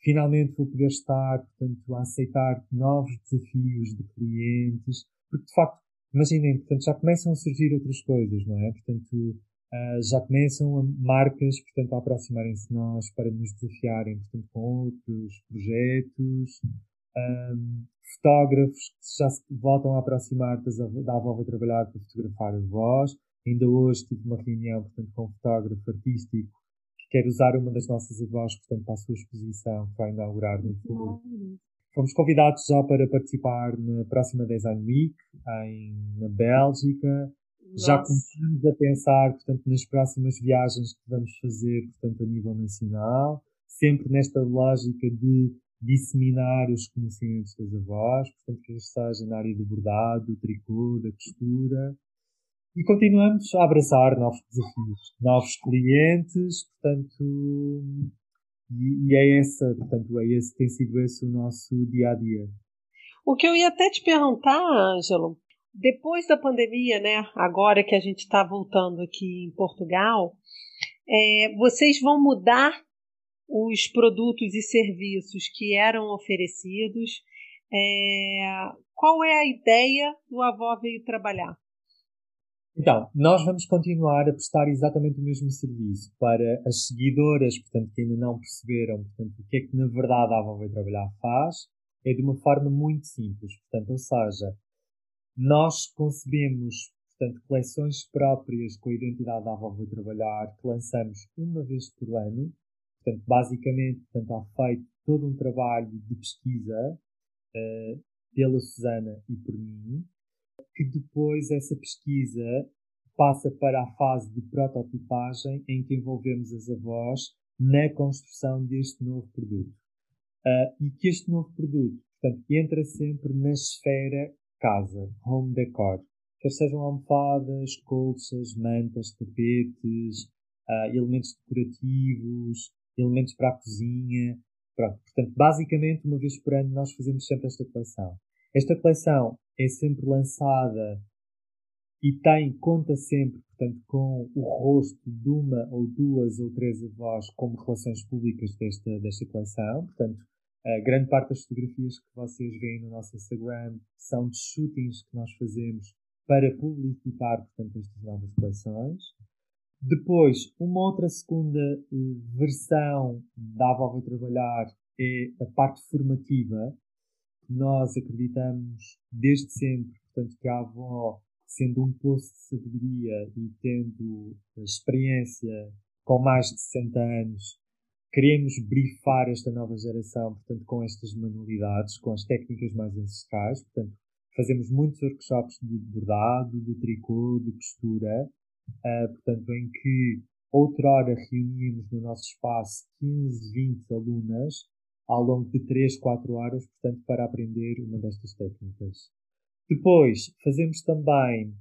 finalmente vou poder estar, portanto, a aceitar novos desafios de clientes, porque de facto, imaginem, portanto, já começam a surgir outras coisas, não é? Portanto, Uh, já começam marcas, portanto, a aproximarem-se de nós para nos desafiarem, portanto, com outros projetos, um, fotógrafos que já se voltam a aproximar da avó a trabalhar para fotografar a voz. Ainda hoje tive uma reunião, portanto, com um fotógrafo artístico que quer usar uma das nossas avós, portanto, para a sua exposição que vai inaugurar no futuro. Fomos convidados já para participar na próxima Design Week em, na Bélgica, nossa. Já começamos a pensar, portanto, nas próximas viagens que vamos fazer, portanto, a nível nacional, sempre nesta lógica de disseminar os conhecimentos das avós, portanto, que seja na área do bordado, do tricô, da costura. E continuamos a abraçar novos desafios, novos clientes, portanto, e, e é essa, portanto, é esse, tem sido esse o nosso dia a dia. O que eu ia até te perguntar, Ângelo, depois da pandemia, né, agora que a gente está voltando aqui em Portugal, é, vocês vão mudar os produtos e serviços que eram oferecidos. É, qual é a ideia do Avó Veio Trabalhar? Então, nós vamos continuar a prestar exatamente o mesmo serviço para as seguidoras, portanto, que ainda não perceberam portanto, o que é que na verdade a Avó Veio Trabalhar faz, é de uma forma muito simples. Portanto, ou seja, nós concebemos, portanto, coleções próprias com a identidade da Avó Trabalhar, que lançamos uma vez por ano. Portanto, basicamente, portanto, há feito todo um trabalho de pesquisa uh, pela Susana e por mim, que depois essa pesquisa passa para a fase de prototipagem em que envolvemos as avós na construção deste novo produto. Uh, e que este novo produto, portanto, entra sempre na esfera casa, home decor. Quer sejam almofadas, colchas, mantas, tapetes, uh, elementos decorativos, elementos para a cozinha. Pronto. Portanto, basicamente, uma vez por ano, nós fazemos sempre esta coleção. Esta coleção é sempre lançada e tem, conta sempre, portanto, com o rosto de uma ou duas ou três avós como relações públicas desta, desta coleção. Portanto, a grande parte das fotografias que vocês veem no nosso Instagram são de shootings que nós fazemos para publicitar, portanto, estas novas coleções. Depois, uma outra segunda uh, versão da Avó Vai Trabalhar é a parte formativa. Nós acreditamos desde sempre, portanto, que a avó, sendo um poço de sabedoria e tendo experiência com mais de 60 anos, queremos brifar esta nova geração, portanto, com estas manualidades, com as técnicas mais ancestrais. Portanto, fazemos muitos workshops de bordado, de tricô, de costura, uh, portanto, em que outrora reuníamos no nosso espaço 15, 20 alunas ao longo de 3, 4 horas, portanto, para aprender uma destas técnicas. Depois, fazemos também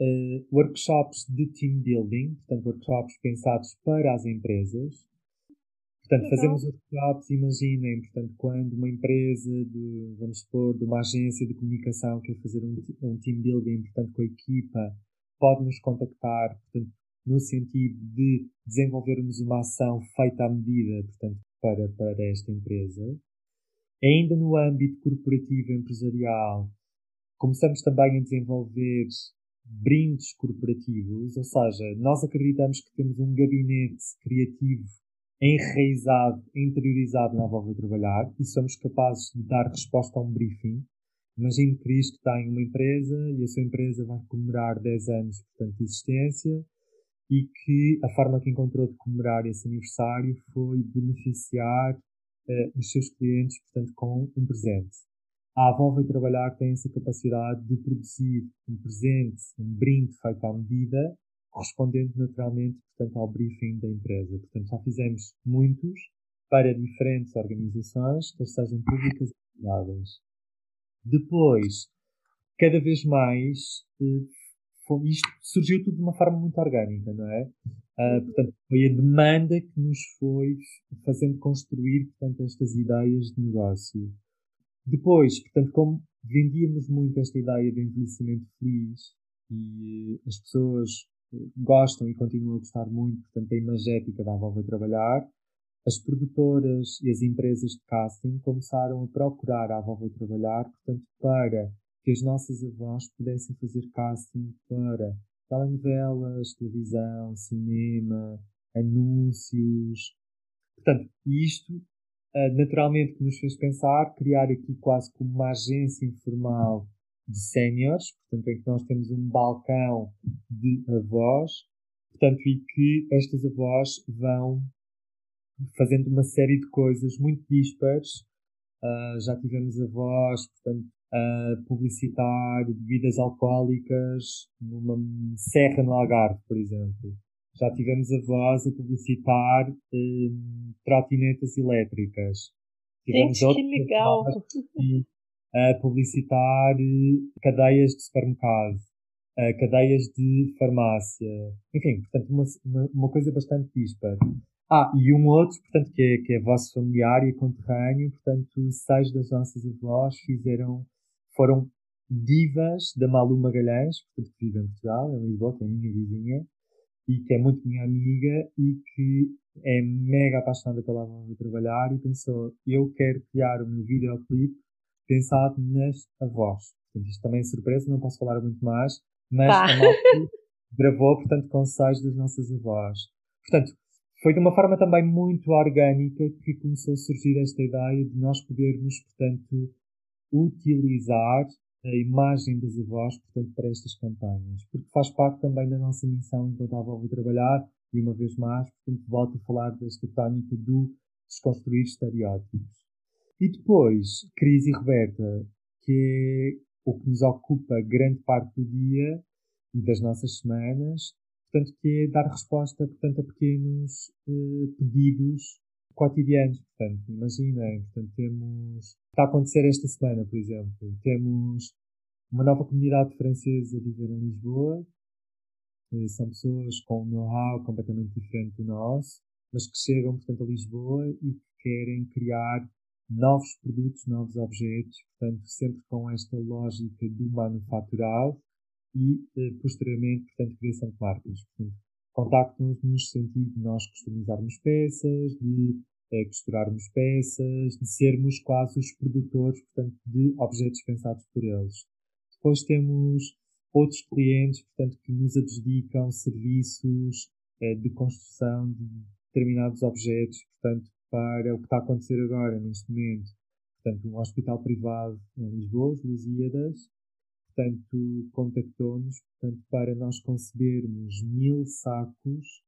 uh, workshops de team building, portanto, workshops pensados para as empresas, Portanto, fazemos workshops, imaginem, portanto, quando uma empresa, de, vamos supor, de uma agência de comunicação quer fazer um, um team building, portanto, com a equipa, pode nos contactar, portanto, no sentido de desenvolvermos uma ação feita à medida, portanto, para, para esta empresa. Ainda no âmbito corporativo empresarial, começamos também a desenvolver brindes corporativos, ou seja, nós acreditamos que temos um gabinete criativo enraizado, interiorizado na volta de trabalhar e somos capazes de dar resposta a um briefing. Imagine que Cristo tem uma empresa e a sua empresa vai comemorar 10 anos portanto, de existência e que a forma que encontrou de comemorar esse aniversário foi beneficiar uh, os seus clientes, portanto, com um presente. A avó vai trabalhar tem essa capacidade de produzir um presente, um brinde feito à medida, correspondente naturalmente, portanto, ao briefing da empresa. Portanto, já fizemos muitos para diferentes organizações, quer sejam públicas ou privadas. Depois, cada vez mais, eh, isto surgiu tudo de uma forma muito orgânica, não é? Uh, portanto, foi a demanda que nos foi fazendo construir, portanto, estas ideias de negócio. Depois, portanto, como vendíamos muito esta ideia de envelhecimento feliz e as pessoas eh, gostam e continuam a gostar muito, portanto, da imagética da Avó Trabalhar, as produtoras e as empresas de casting começaram a procurar a Avó Trabalhar, portanto, para que as nossas avós pudessem fazer casting para telenovelas, televisão, cinema, anúncios. Portanto, isto uh, naturalmente nos fez pensar criar aqui quase como uma agência informal de séniores, portanto, em que nós temos um balcão de avós, portanto, e que estas avós vão fazendo uma série de coisas muito dispares. Uh, já tivemos avós, portanto, a publicitar bebidas alcoólicas numa serra no Algarve, por exemplo. Já tivemos a voz a publicitar um, trotinetas elétricas. Tivemos Gente, que legal! A publicitar eh, cadeias de supermercado, cadeias de farmácia. Enfim, portanto, uma, uma, coisa bastante dispar. Ah, e um outro, portanto, que é, que é vosso familiar e conterrâneo, portanto, seis das nossas avós fizeram, foram divas da Malu Magalhães, portanto, que vive em Portugal, em Lisboa, que é minha vizinha, e que é muito minha amiga e que é mega apaixonada pela avó de trabalhar e pensou, eu quero criar o meu videoclipe pensado nas avós. Portanto, isto também é surpresa, não posso falar muito mais, mas tá. a Malta gravou, portanto, com seis das nossas avós. Portanto, foi de uma forma também muito orgânica que começou a surgir esta ideia de nós podermos, portanto, utilizar a imagem das avós, portanto, para estas campanhas, porque faz parte também da nossa missão enquanto a avó vai trabalhar, e uma vez mais, portanto, volto a falar desta tónica do desconstruir estereótipos. E depois, Cris e Roberta, que é o que nos ocupa grande parte do dia e das nossas semanas, portanto, que é dar resposta, portanto, a pequenos eh, pedidos cotidianos. Portanto, imaginem, portanto, temos. Está a acontecer esta semana, por exemplo. Temos uma nova comunidade francesa a viver em Lisboa. Eh, são pessoas com um know-how completamente diferente do nosso, mas que chegam, portanto, a Lisboa e que querem criar novos produtos, novos objetos, portanto, sempre com esta lógica do manufaturado e, eh, posteriormente, portanto, criação de marcas. Portanto, contactam-nos no sentido de nós customizarmos peças, de é, costurarmos peças, de sermos quase os produtores, portanto, de objetos pensados por eles. Depois temos outros clientes, portanto, que nos adjudicam serviços é, de construção de determinados objetos, portanto, para o que está a acontecer agora, neste momento. Portanto, um hospital privado em Lisboa, os Lusíadas, portanto, contactou-nos, portanto, para nós concebermos mil sacos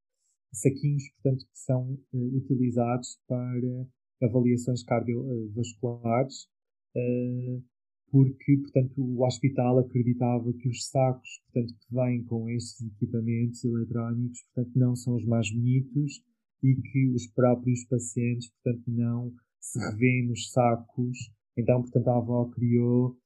saquinhos, portanto, que são uh, utilizados para avaliações cardiovasculares, uh, porque, portanto, o hospital acreditava que os sacos, portanto, que vêm com estes equipamentos eletrónicos, portanto, não são os mais bonitos e que os próprios pacientes, portanto, não se revêem nos sacos. Então, portanto, a avó criou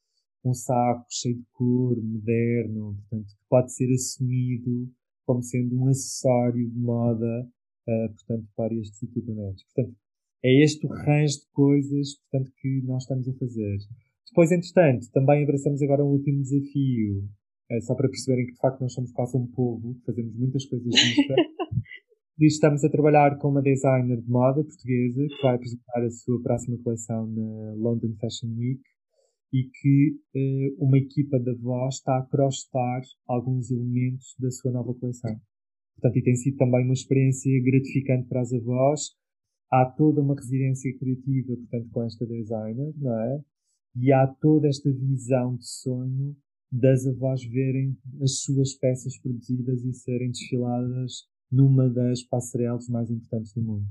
um saco cheio de cor, moderno, portanto, que pode ser assumido como sendo um acessório de moda, uh, portanto, para estes equipamentos. Portanto, é este o range de coisas, portanto, que nós estamos a fazer. Depois, entretanto, também abraçamos agora um último desafio, uh, só para perceberem que, de facto, nós somos quase um povo, fazemos muitas coisas juntas. Estamos a trabalhar com uma designer de moda portuguesa, que vai apresentar a sua próxima coleção na London Fashion Week e que uh, uma equipa da voz está a crosstar alguns elementos da sua nova coleção. Portanto, e tem sido também uma experiência gratificante para as avós. Há toda uma residência criativa, portanto, com esta designer, não é? E há toda esta visão de sonho das avós verem as suas peças produzidas e serem desfiladas numa das passarelas mais importantes do mundo.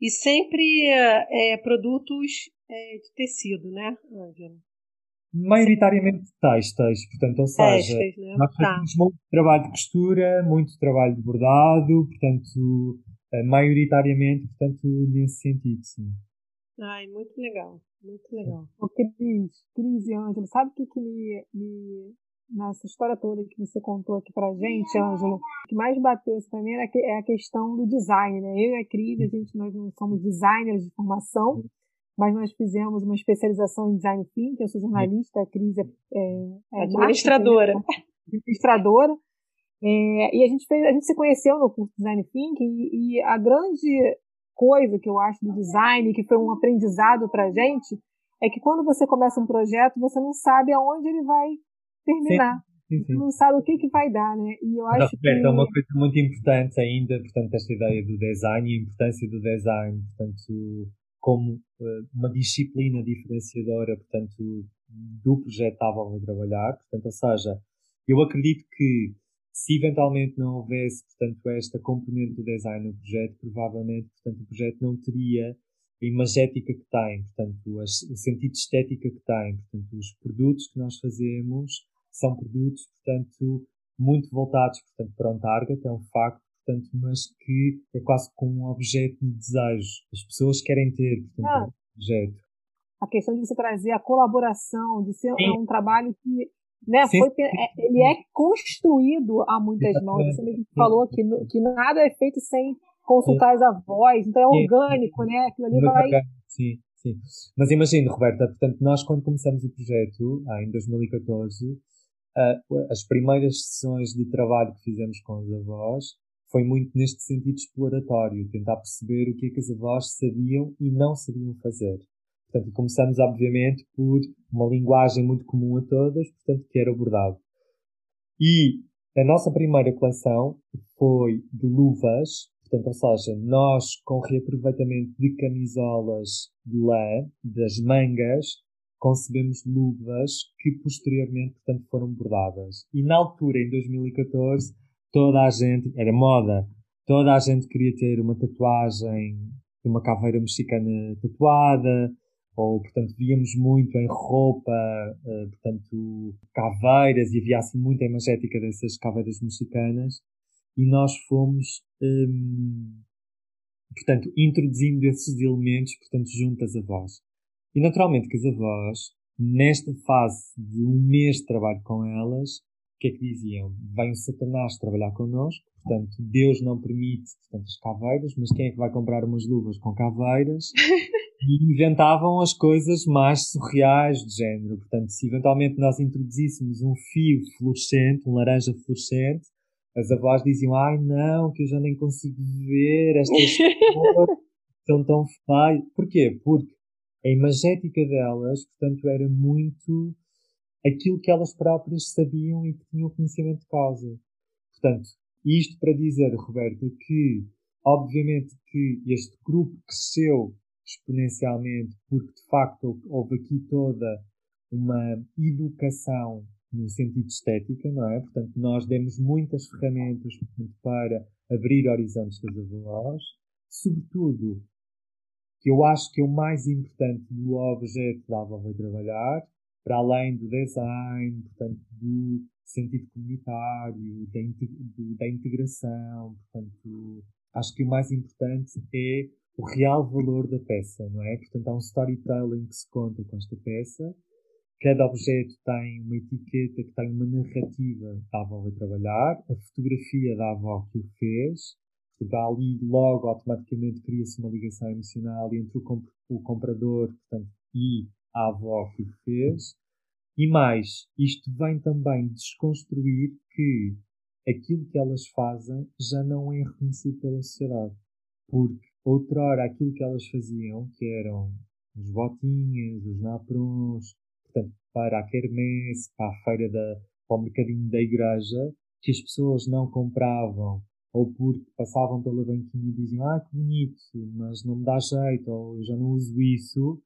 E sempre é, produtos é, de tecido, né, Ângela? Maioritariamente textos, portanto, ou seja, né? nós fazemos tá. muito trabalho de costura, muito trabalho de bordado, portanto, eh, maioritariamente, portanto, nesse sentido, sim. Ai, muito legal, muito legal. O Cris, Cris e Ângelo, sabe o que, que me, me, nessa história toda que você contou aqui pra gente, Ângelo, o que mais bateu isso pra mim é a questão do design, né? Eu e a Cris, a gente, nós não somos designers de formação, mas nós fizemos uma especialização em design thinking, eu sou jornalista, a Cris é, é, é administradora. administradora. É, e a gente fez, a gente se conheceu no curso de design thinking e, e, a grande coisa que eu acho do design, que foi um aprendizado para gente, é que quando você começa um projeto, você não sabe aonde ele vai terminar. Sim, sim, sim. Não sabe o que, que vai dar, né? E eu acho que... É uma coisa muito importante ainda, portanto, esta ideia do design e a importância do design, portanto, como uh, uma disciplina diferenciadora, portanto, do projeto que estava a trabalhar, portanto, ou seja, eu acredito que se eventualmente não houvesse, portanto, esta componente do design no projeto, provavelmente, portanto, o projeto não teria a imagética que tem, portanto, as, o sentido estética que tem, portanto, os produtos que nós fazemos são produtos, portanto, muito voltados, portanto, para um target, é um facto, portanto, mas que é quase como um objeto de desejo. As pessoas querem ter, portanto, ah, um objeto. A questão de você trazer a colaboração, de ser Sim. um trabalho que né? Sim, Foi, é, ele é construído a muitas mãos. Você mesmo falou que, que nada é feito sem consultar as avós, então é orgânico, né? Aquilo ali vai. Sim, sim. Mas imagine, Roberta, portanto, nós quando começamos o projeto, ah, em 2014, uh, as primeiras sessões de trabalho que fizemos com os avós foi muito neste sentido exploratório, tentar perceber o que é que as avós sabiam e não sabiam fazer. Portanto, começamos, obviamente, por uma linguagem muito comum a todas, portanto, que era o bordado. E a nossa primeira coleção foi de luvas, portanto, ou seja, nós com reaproveitamento de camisolas de lã, das mangas, concebemos luvas que posteriormente, portanto, foram bordadas. E na altura, em 2014, toda a gente, era moda, toda a gente queria ter uma tatuagem de uma caveira mexicana tatuada, ou portanto víamos muito em roupa, uh, portanto caveiras e havia assim muita imagética dessas caveiras mexicanas e nós fomos um, portanto introduzindo esses elementos portanto junto às avós e naturalmente que as avós nesta fase de um mês de trabalho com elas o que é que diziam? Vem o Satanás trabalhar connosco, portanto, Deus não permite portanto, as caveiras, mas quem é que vai comprar umas luvas com caveiras? e inventavam as coisas mais surreais de género. Portanto, se eventualmente nós introduzíssemos um fio fluorescente, um laranja fluorescente, as avós diziam, ai não, que eu já nem consigo ver estas cores, são tão feias. Porquê? Porque a imagética delas, portanto, era muito aquilo que elas próprias sabiam e que tinham conhecimento de causa. Portanto, isto para dizer, Roberto, que obviamente que este grupo cresceu exponencialmente, porque de facto houve aqui toda uma educação no sentido estética, não é? Portanto, nós demos muitas ferramentas portanto, para abrir horizontes das avós, sobretudo, que eu acho que é o mais importante do objeto da avó vai trabalhar, para além do design, portanto, do sentido comunitário, da, da integração, portanto, acho que o mais importante é o real valor da peça, não é? Portanto, há um storytelling que se conta com esta peça. Cada objeto tem uma etiqueta que tem uma narrativa da avó a trabalhar, a fotografia da avó que o fez. Portanto, ali logo automaticamente cria-se uma ligação emocional entre o comprador portanto, e a avó que o fez. E mais, isto vem também desconstruir que aquilo que elas fazem já não é reconhecido pela sociedade. Porque outrora aquilo que elas faziam, que eram os botinhas, os naprons, portanto, para a quermesse, para a feira da, para o mercadinho da igreja, que as pessoas não compravam, ou porque passavam pela banquinha e diziam, ah, que bonito, mas não me dá jeito, ou eu já não uso isso,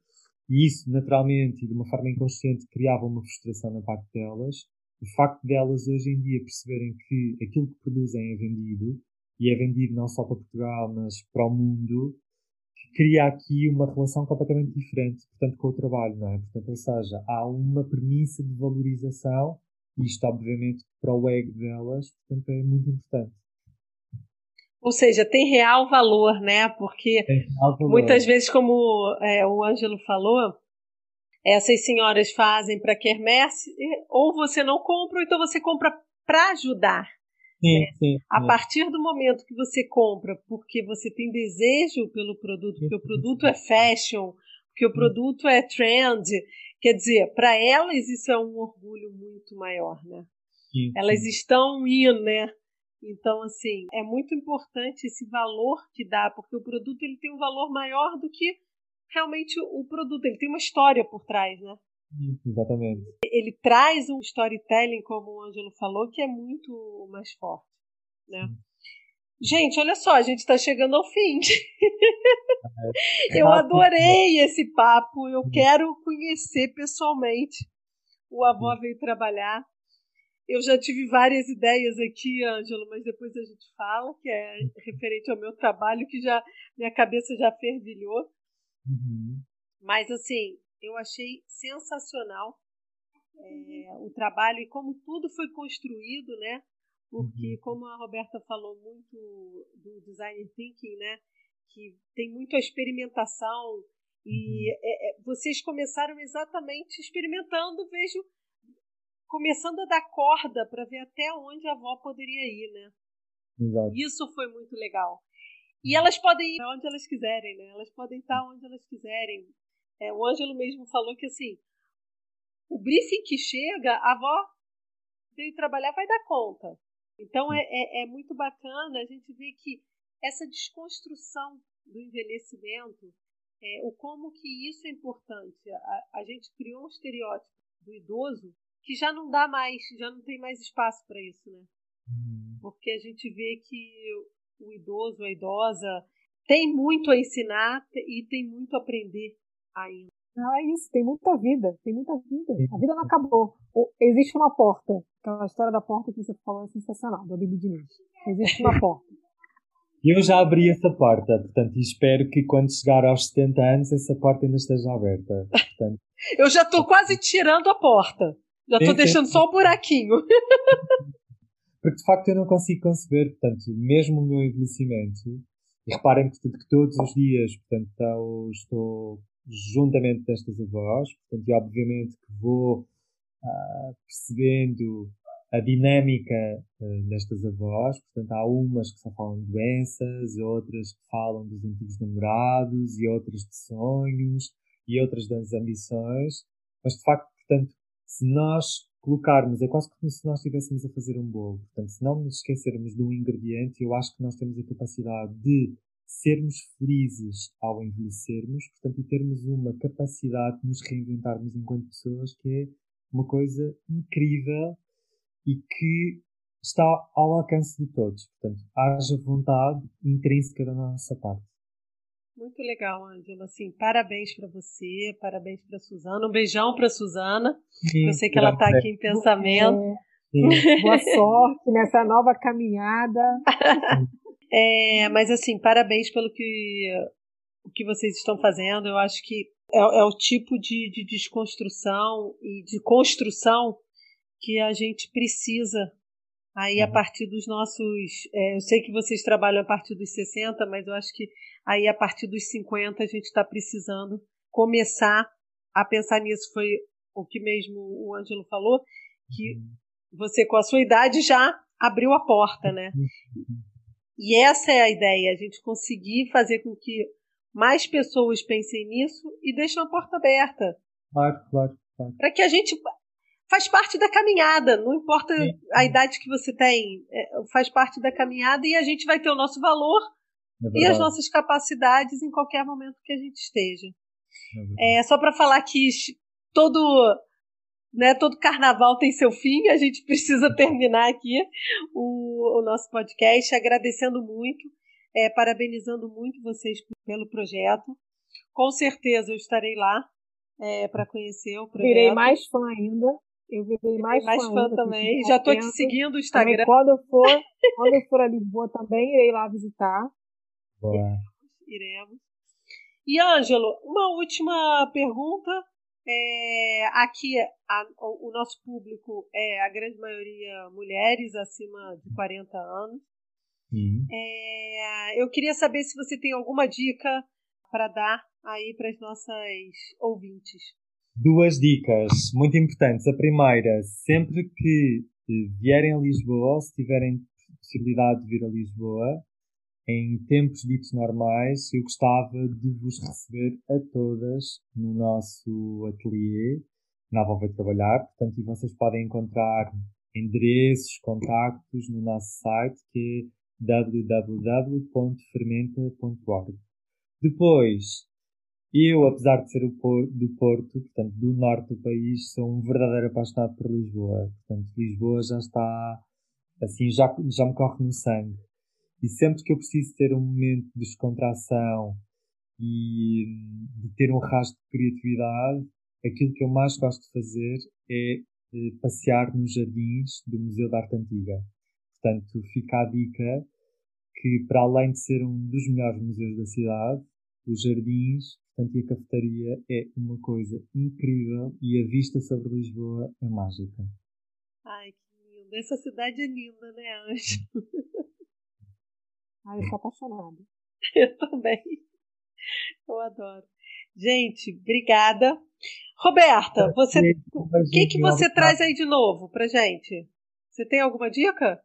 e isso, naturalmente, e de uma forma inconsciente, criava uma frustração na parte delas, o facto delas hoje em dia perceberem que aquilo que produzem é vendido, e é vendido não só para Portugal, mas para o mundo, cria aqui uma relação completamente diferente, portanto, com o trabalho, não é? Portanto, ou seja, há uma premissa de valorização, e isto, obviamente, para o ego delas, portanto, é muito importante. Ou seja, tem real valor, né? Porque valor. muitas vezes, como é, o Ângelo falou, essas senhoras fazem para quermesse, ou você não compra, ou então você compra para ajudar. Sim, né? sim, a partir do momento que você compra porque você tem desejo pelo produto, porque o produto é fashion, porque o produto é trend, quer dizer, para elas isso é um orgulho muito maior, né? Sim, elas estão indo, né? Então, assim, é muito importante esse valor que dá, porque o produto ele tem um valor maior do que realmente o produto. Ele tem uma história por trás, né? Exatamente. Ele traz um storytelling, como o Ângelo falou, que é muito mais forte, né? Gente, olha só, a gente está chegando ao fim. É. eu adorei esse papo. Eu quero conhecer pessoalmente. O avô veio trabalhar. Eu já tive várias ideias aqui, Ângelo, mas depois a gente fala, que é referente ao meu trabalho, que já minha cabeça já fervilhou. Uhum. Mas assim, eu achei sensacional é, o trabalho e como tudo foi construído, né? Porque, uhum. como a Roberta falou muito do design thinking, né? Que tem muito a experimentação e uhum. é, é, vocês começaram exatamente experimentando, vejo começando a dar corda para ver até onde a avó poderia ir, né? Exato. Isso foi muito legal. E elas podem ir onde elas quiserem, né? Elas podem estar onde elas quiserem. É, o Ângelo mesmo falou que assim, o briefing que chega, a avó veio trabalhar, vai dar conta. Então é, é, é muito bacana a gente ver que essa desconstrução do envelhecimento, é, o como que isso é importante. A, a gente criou um estereótipo do idoso que já não dá mais, já não tem mais espaço para isso, né? Uhum. Porque a gente vê que o idoso, a idosa, tem muito a ensinar e tem muito a aprender ainda. Não, é isso, tem muita vida, tem muita vida. A vida não acabou. Existe uma porta. Aquela história da porta que você falou é sensacional, da Bibi Diniz. Existe uma porta. Eu já abri essa porta, portanto, espero que quando chegar aos 70 anos essa porta ainda esteja aberta. Portanto... Eu já estou quase tirando a porta. Já estou deixando só o buraquinho. Porque de facto eu não consigo conceber, portanto, mesmo o meu envelhecimento, e reparem que, que todos os dias, portanto, estou, estou juntamente destas avós, portanto, e obviamente que vou uh, percebendo a dinâmica uh, destas avós, portanto, há umas que só falam de doenças, outras que falam dos antigos namorados, e outras de sonhos, e outras das ambições, mas de facto, portanto, se nós colocarmos, é quase como se nós estivéssemos a fazer um bolo. Portanto, se não nos esquecermos de um ingrediente, eu acho que nós temos a capacidade de sermos felizes ao envelhecermos, portanto, e termos uma capacidade de nos reinventarmos enquanto pessoas que é uma coisa incrível e que está ao alcance de todos. Portanto, haja vontade intrínseca da nossa parte. Muito legal, Ângela. Assim, parabéns para você, parabéns para Suzana. Um beijão para Suzana. Sim, Eu sei que ela está aqui em pensamento. É, boa sorte nessa nova caminhada. é, mas assim, parabéns pelo que o que vocês estão fazendo. Eu acho que é, é o tipo de, de desconstrução e de construção que a gente precisa aí a uhum. partir dos nossos. É, eu sei que vocês trabalham a partir dos 60, mas eu acho que Aí, a partir dos 50, a gente está precisando começar a pensar nisso. Foi o que mesmo o Ângelo falou, que uhum. você, com a sua idade, já abriu a porta, né? Uhum. E essa é a ideia, a gente conseguir fazer com que mais pessoas pensem nisso e deixem a porta aberta. Claro, claro. claro. Para que a gente faz parte da caminhada, não importa Sim. a idade que você tem, é, faz parte da caminhada e a gente vai ter o nosso valor é e as nossas capacidades em qualquer momento que a gente esteja. É, é só para falar que todo, né, todo carnaval tem seu fim, a gente precisa terminar aqui o, o nosso podcast, agradecendo muito, é, parabenizando muito vocês pelo projeto. Com certeza eu estarei lá é, para conhecer o projeto. Virei mais fã ainda. Eu virei mais, mais fã, fã ainda, também. Já tô te seguindo no Instagram. Também, quando eu for, quando eu for a Lisboa também irei lá visitar. Boa. Iremos. E Ângelo, uma última pergunta. É, aqui a, o nosso público é a grande maioria mulheres acima de 40 anos. Uhum. É, eu queria saber se você tem alguma dica para dar aí para as nossas ouvintes. Duas dicas muito importantes. A primeira, sempre que vierem a Lisboa, ou se tiverem possibilidade de vir a Lisboa, em tempos ditos normais, eu gostava de vos receber a todas no nosso ateliê, na Volva Trabalhar. Portanto, vocês podem encontrar endereços, contactos no nosso site, que é www.fermenta.org. Depois, eu, apesar de ser do Porto, portanto, do norte do país, sou um verdadeiro apaixonado por Lisboa. Portanto, Lisboa já está, assim, já, já me corre no sangue. E sempre que eu preciso ter um momento de descontração e de ter um rastro de criatividade, aquilo que eu mais gosto de fazer é eh, passear nos jardins do Museu da Arte Antiga. Portanto, fica a dica que, para além de ser um dos melhores museus da cidade, os jardins portanto, e a cafetaria é uma coisa incrível e a vista sobre Lisboa é mágica. Ai, que lindo. Essa cidade é linda, né, Anjo? Ai, eu tô apaixonada. eu também. Eu adoro. Gente, obrigada. Roberta, você, o que, que você traz aí de novo pra gente? Você tem alguma dica?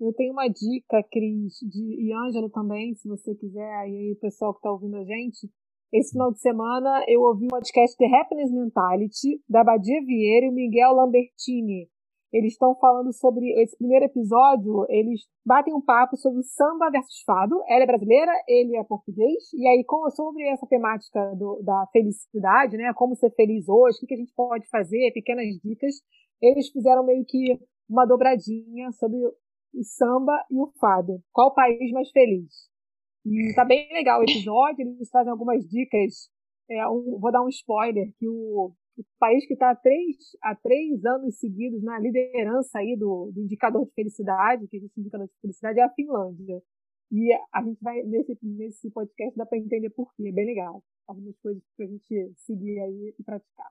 Eu tenho uma dica, Cris, de, e Ângelo também, se você quiser, e aí o pessoal que está ouvindo a gente. Esse final de semana eu ouvi o podcast The Happiness Mentality, da Badia Vieira e Miguel Lambertini. Eles estão falando sobre esse primeiro episódio, eles batem um papo sobre samba versus fado. Ela é brasileira, ele é português. E aí, sobre essa temática do, da felicidade, né? Como ser feliz hoje, o que, que a gente pode fazer, pequenas dicas. Eles fizeram meio que uma dobradinha sobre o samba e o fado. Qual país mais feliz? Tá bem legal o episódio, eles trazem algumas dicas. É, um, vou dar um spoiler, que o, o país que está há três, há três anos seguidos na liderança aí do, do indicador de felicidade, que existe indicador de felicidade, é a Finlândia. E a gente vai, nesse, nesse podcast, dá para entender por quê, é bem legal. Algumas coisas para a gente seguir aí e praticar.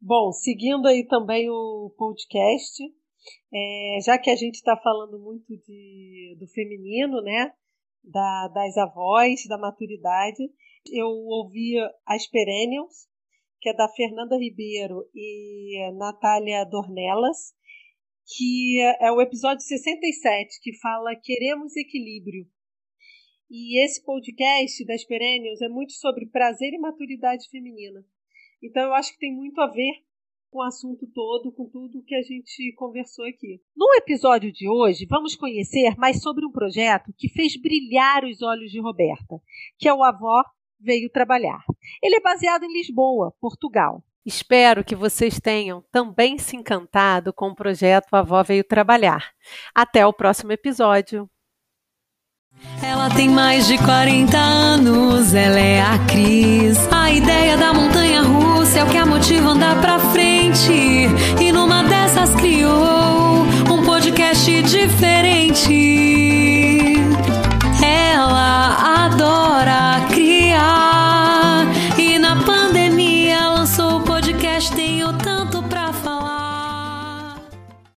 Bom, seguindo aí também o podcast, é, já que a gente está falando muito de, do feminino, né? Da, das avós, da maturidade, eu ouvi as Perennials, que é da Fernanda Ribeiro e Natália Dornelas, que é o episódio 67, que fala Queremos Equilíbrio. E esse podcast das Perennials é muito sobre prazer e maturidade feminina. Então eu acho que tem muito a ver com o assunto todo, com tudo que a gente conversou aqui. No episódio de hoje, vamos conhecer mais sobre um projeto que fez brilhar os olhos de Roberta, que é o Avó Veio Trabalhar. Ele é baseado em Lisboa, Portugal. Espero que vocês tenham também se encantado com o projeto Avó Veio Trabalhar. Até o próximo episódio. Ela tem mais de 40 anos, ela é a Cris. A ideia da montanha russa é o que a motiva andar pra frente. E numa dessas criou um podcast diferente. Ela adora criar. E na pandemia lançou o podcast Tem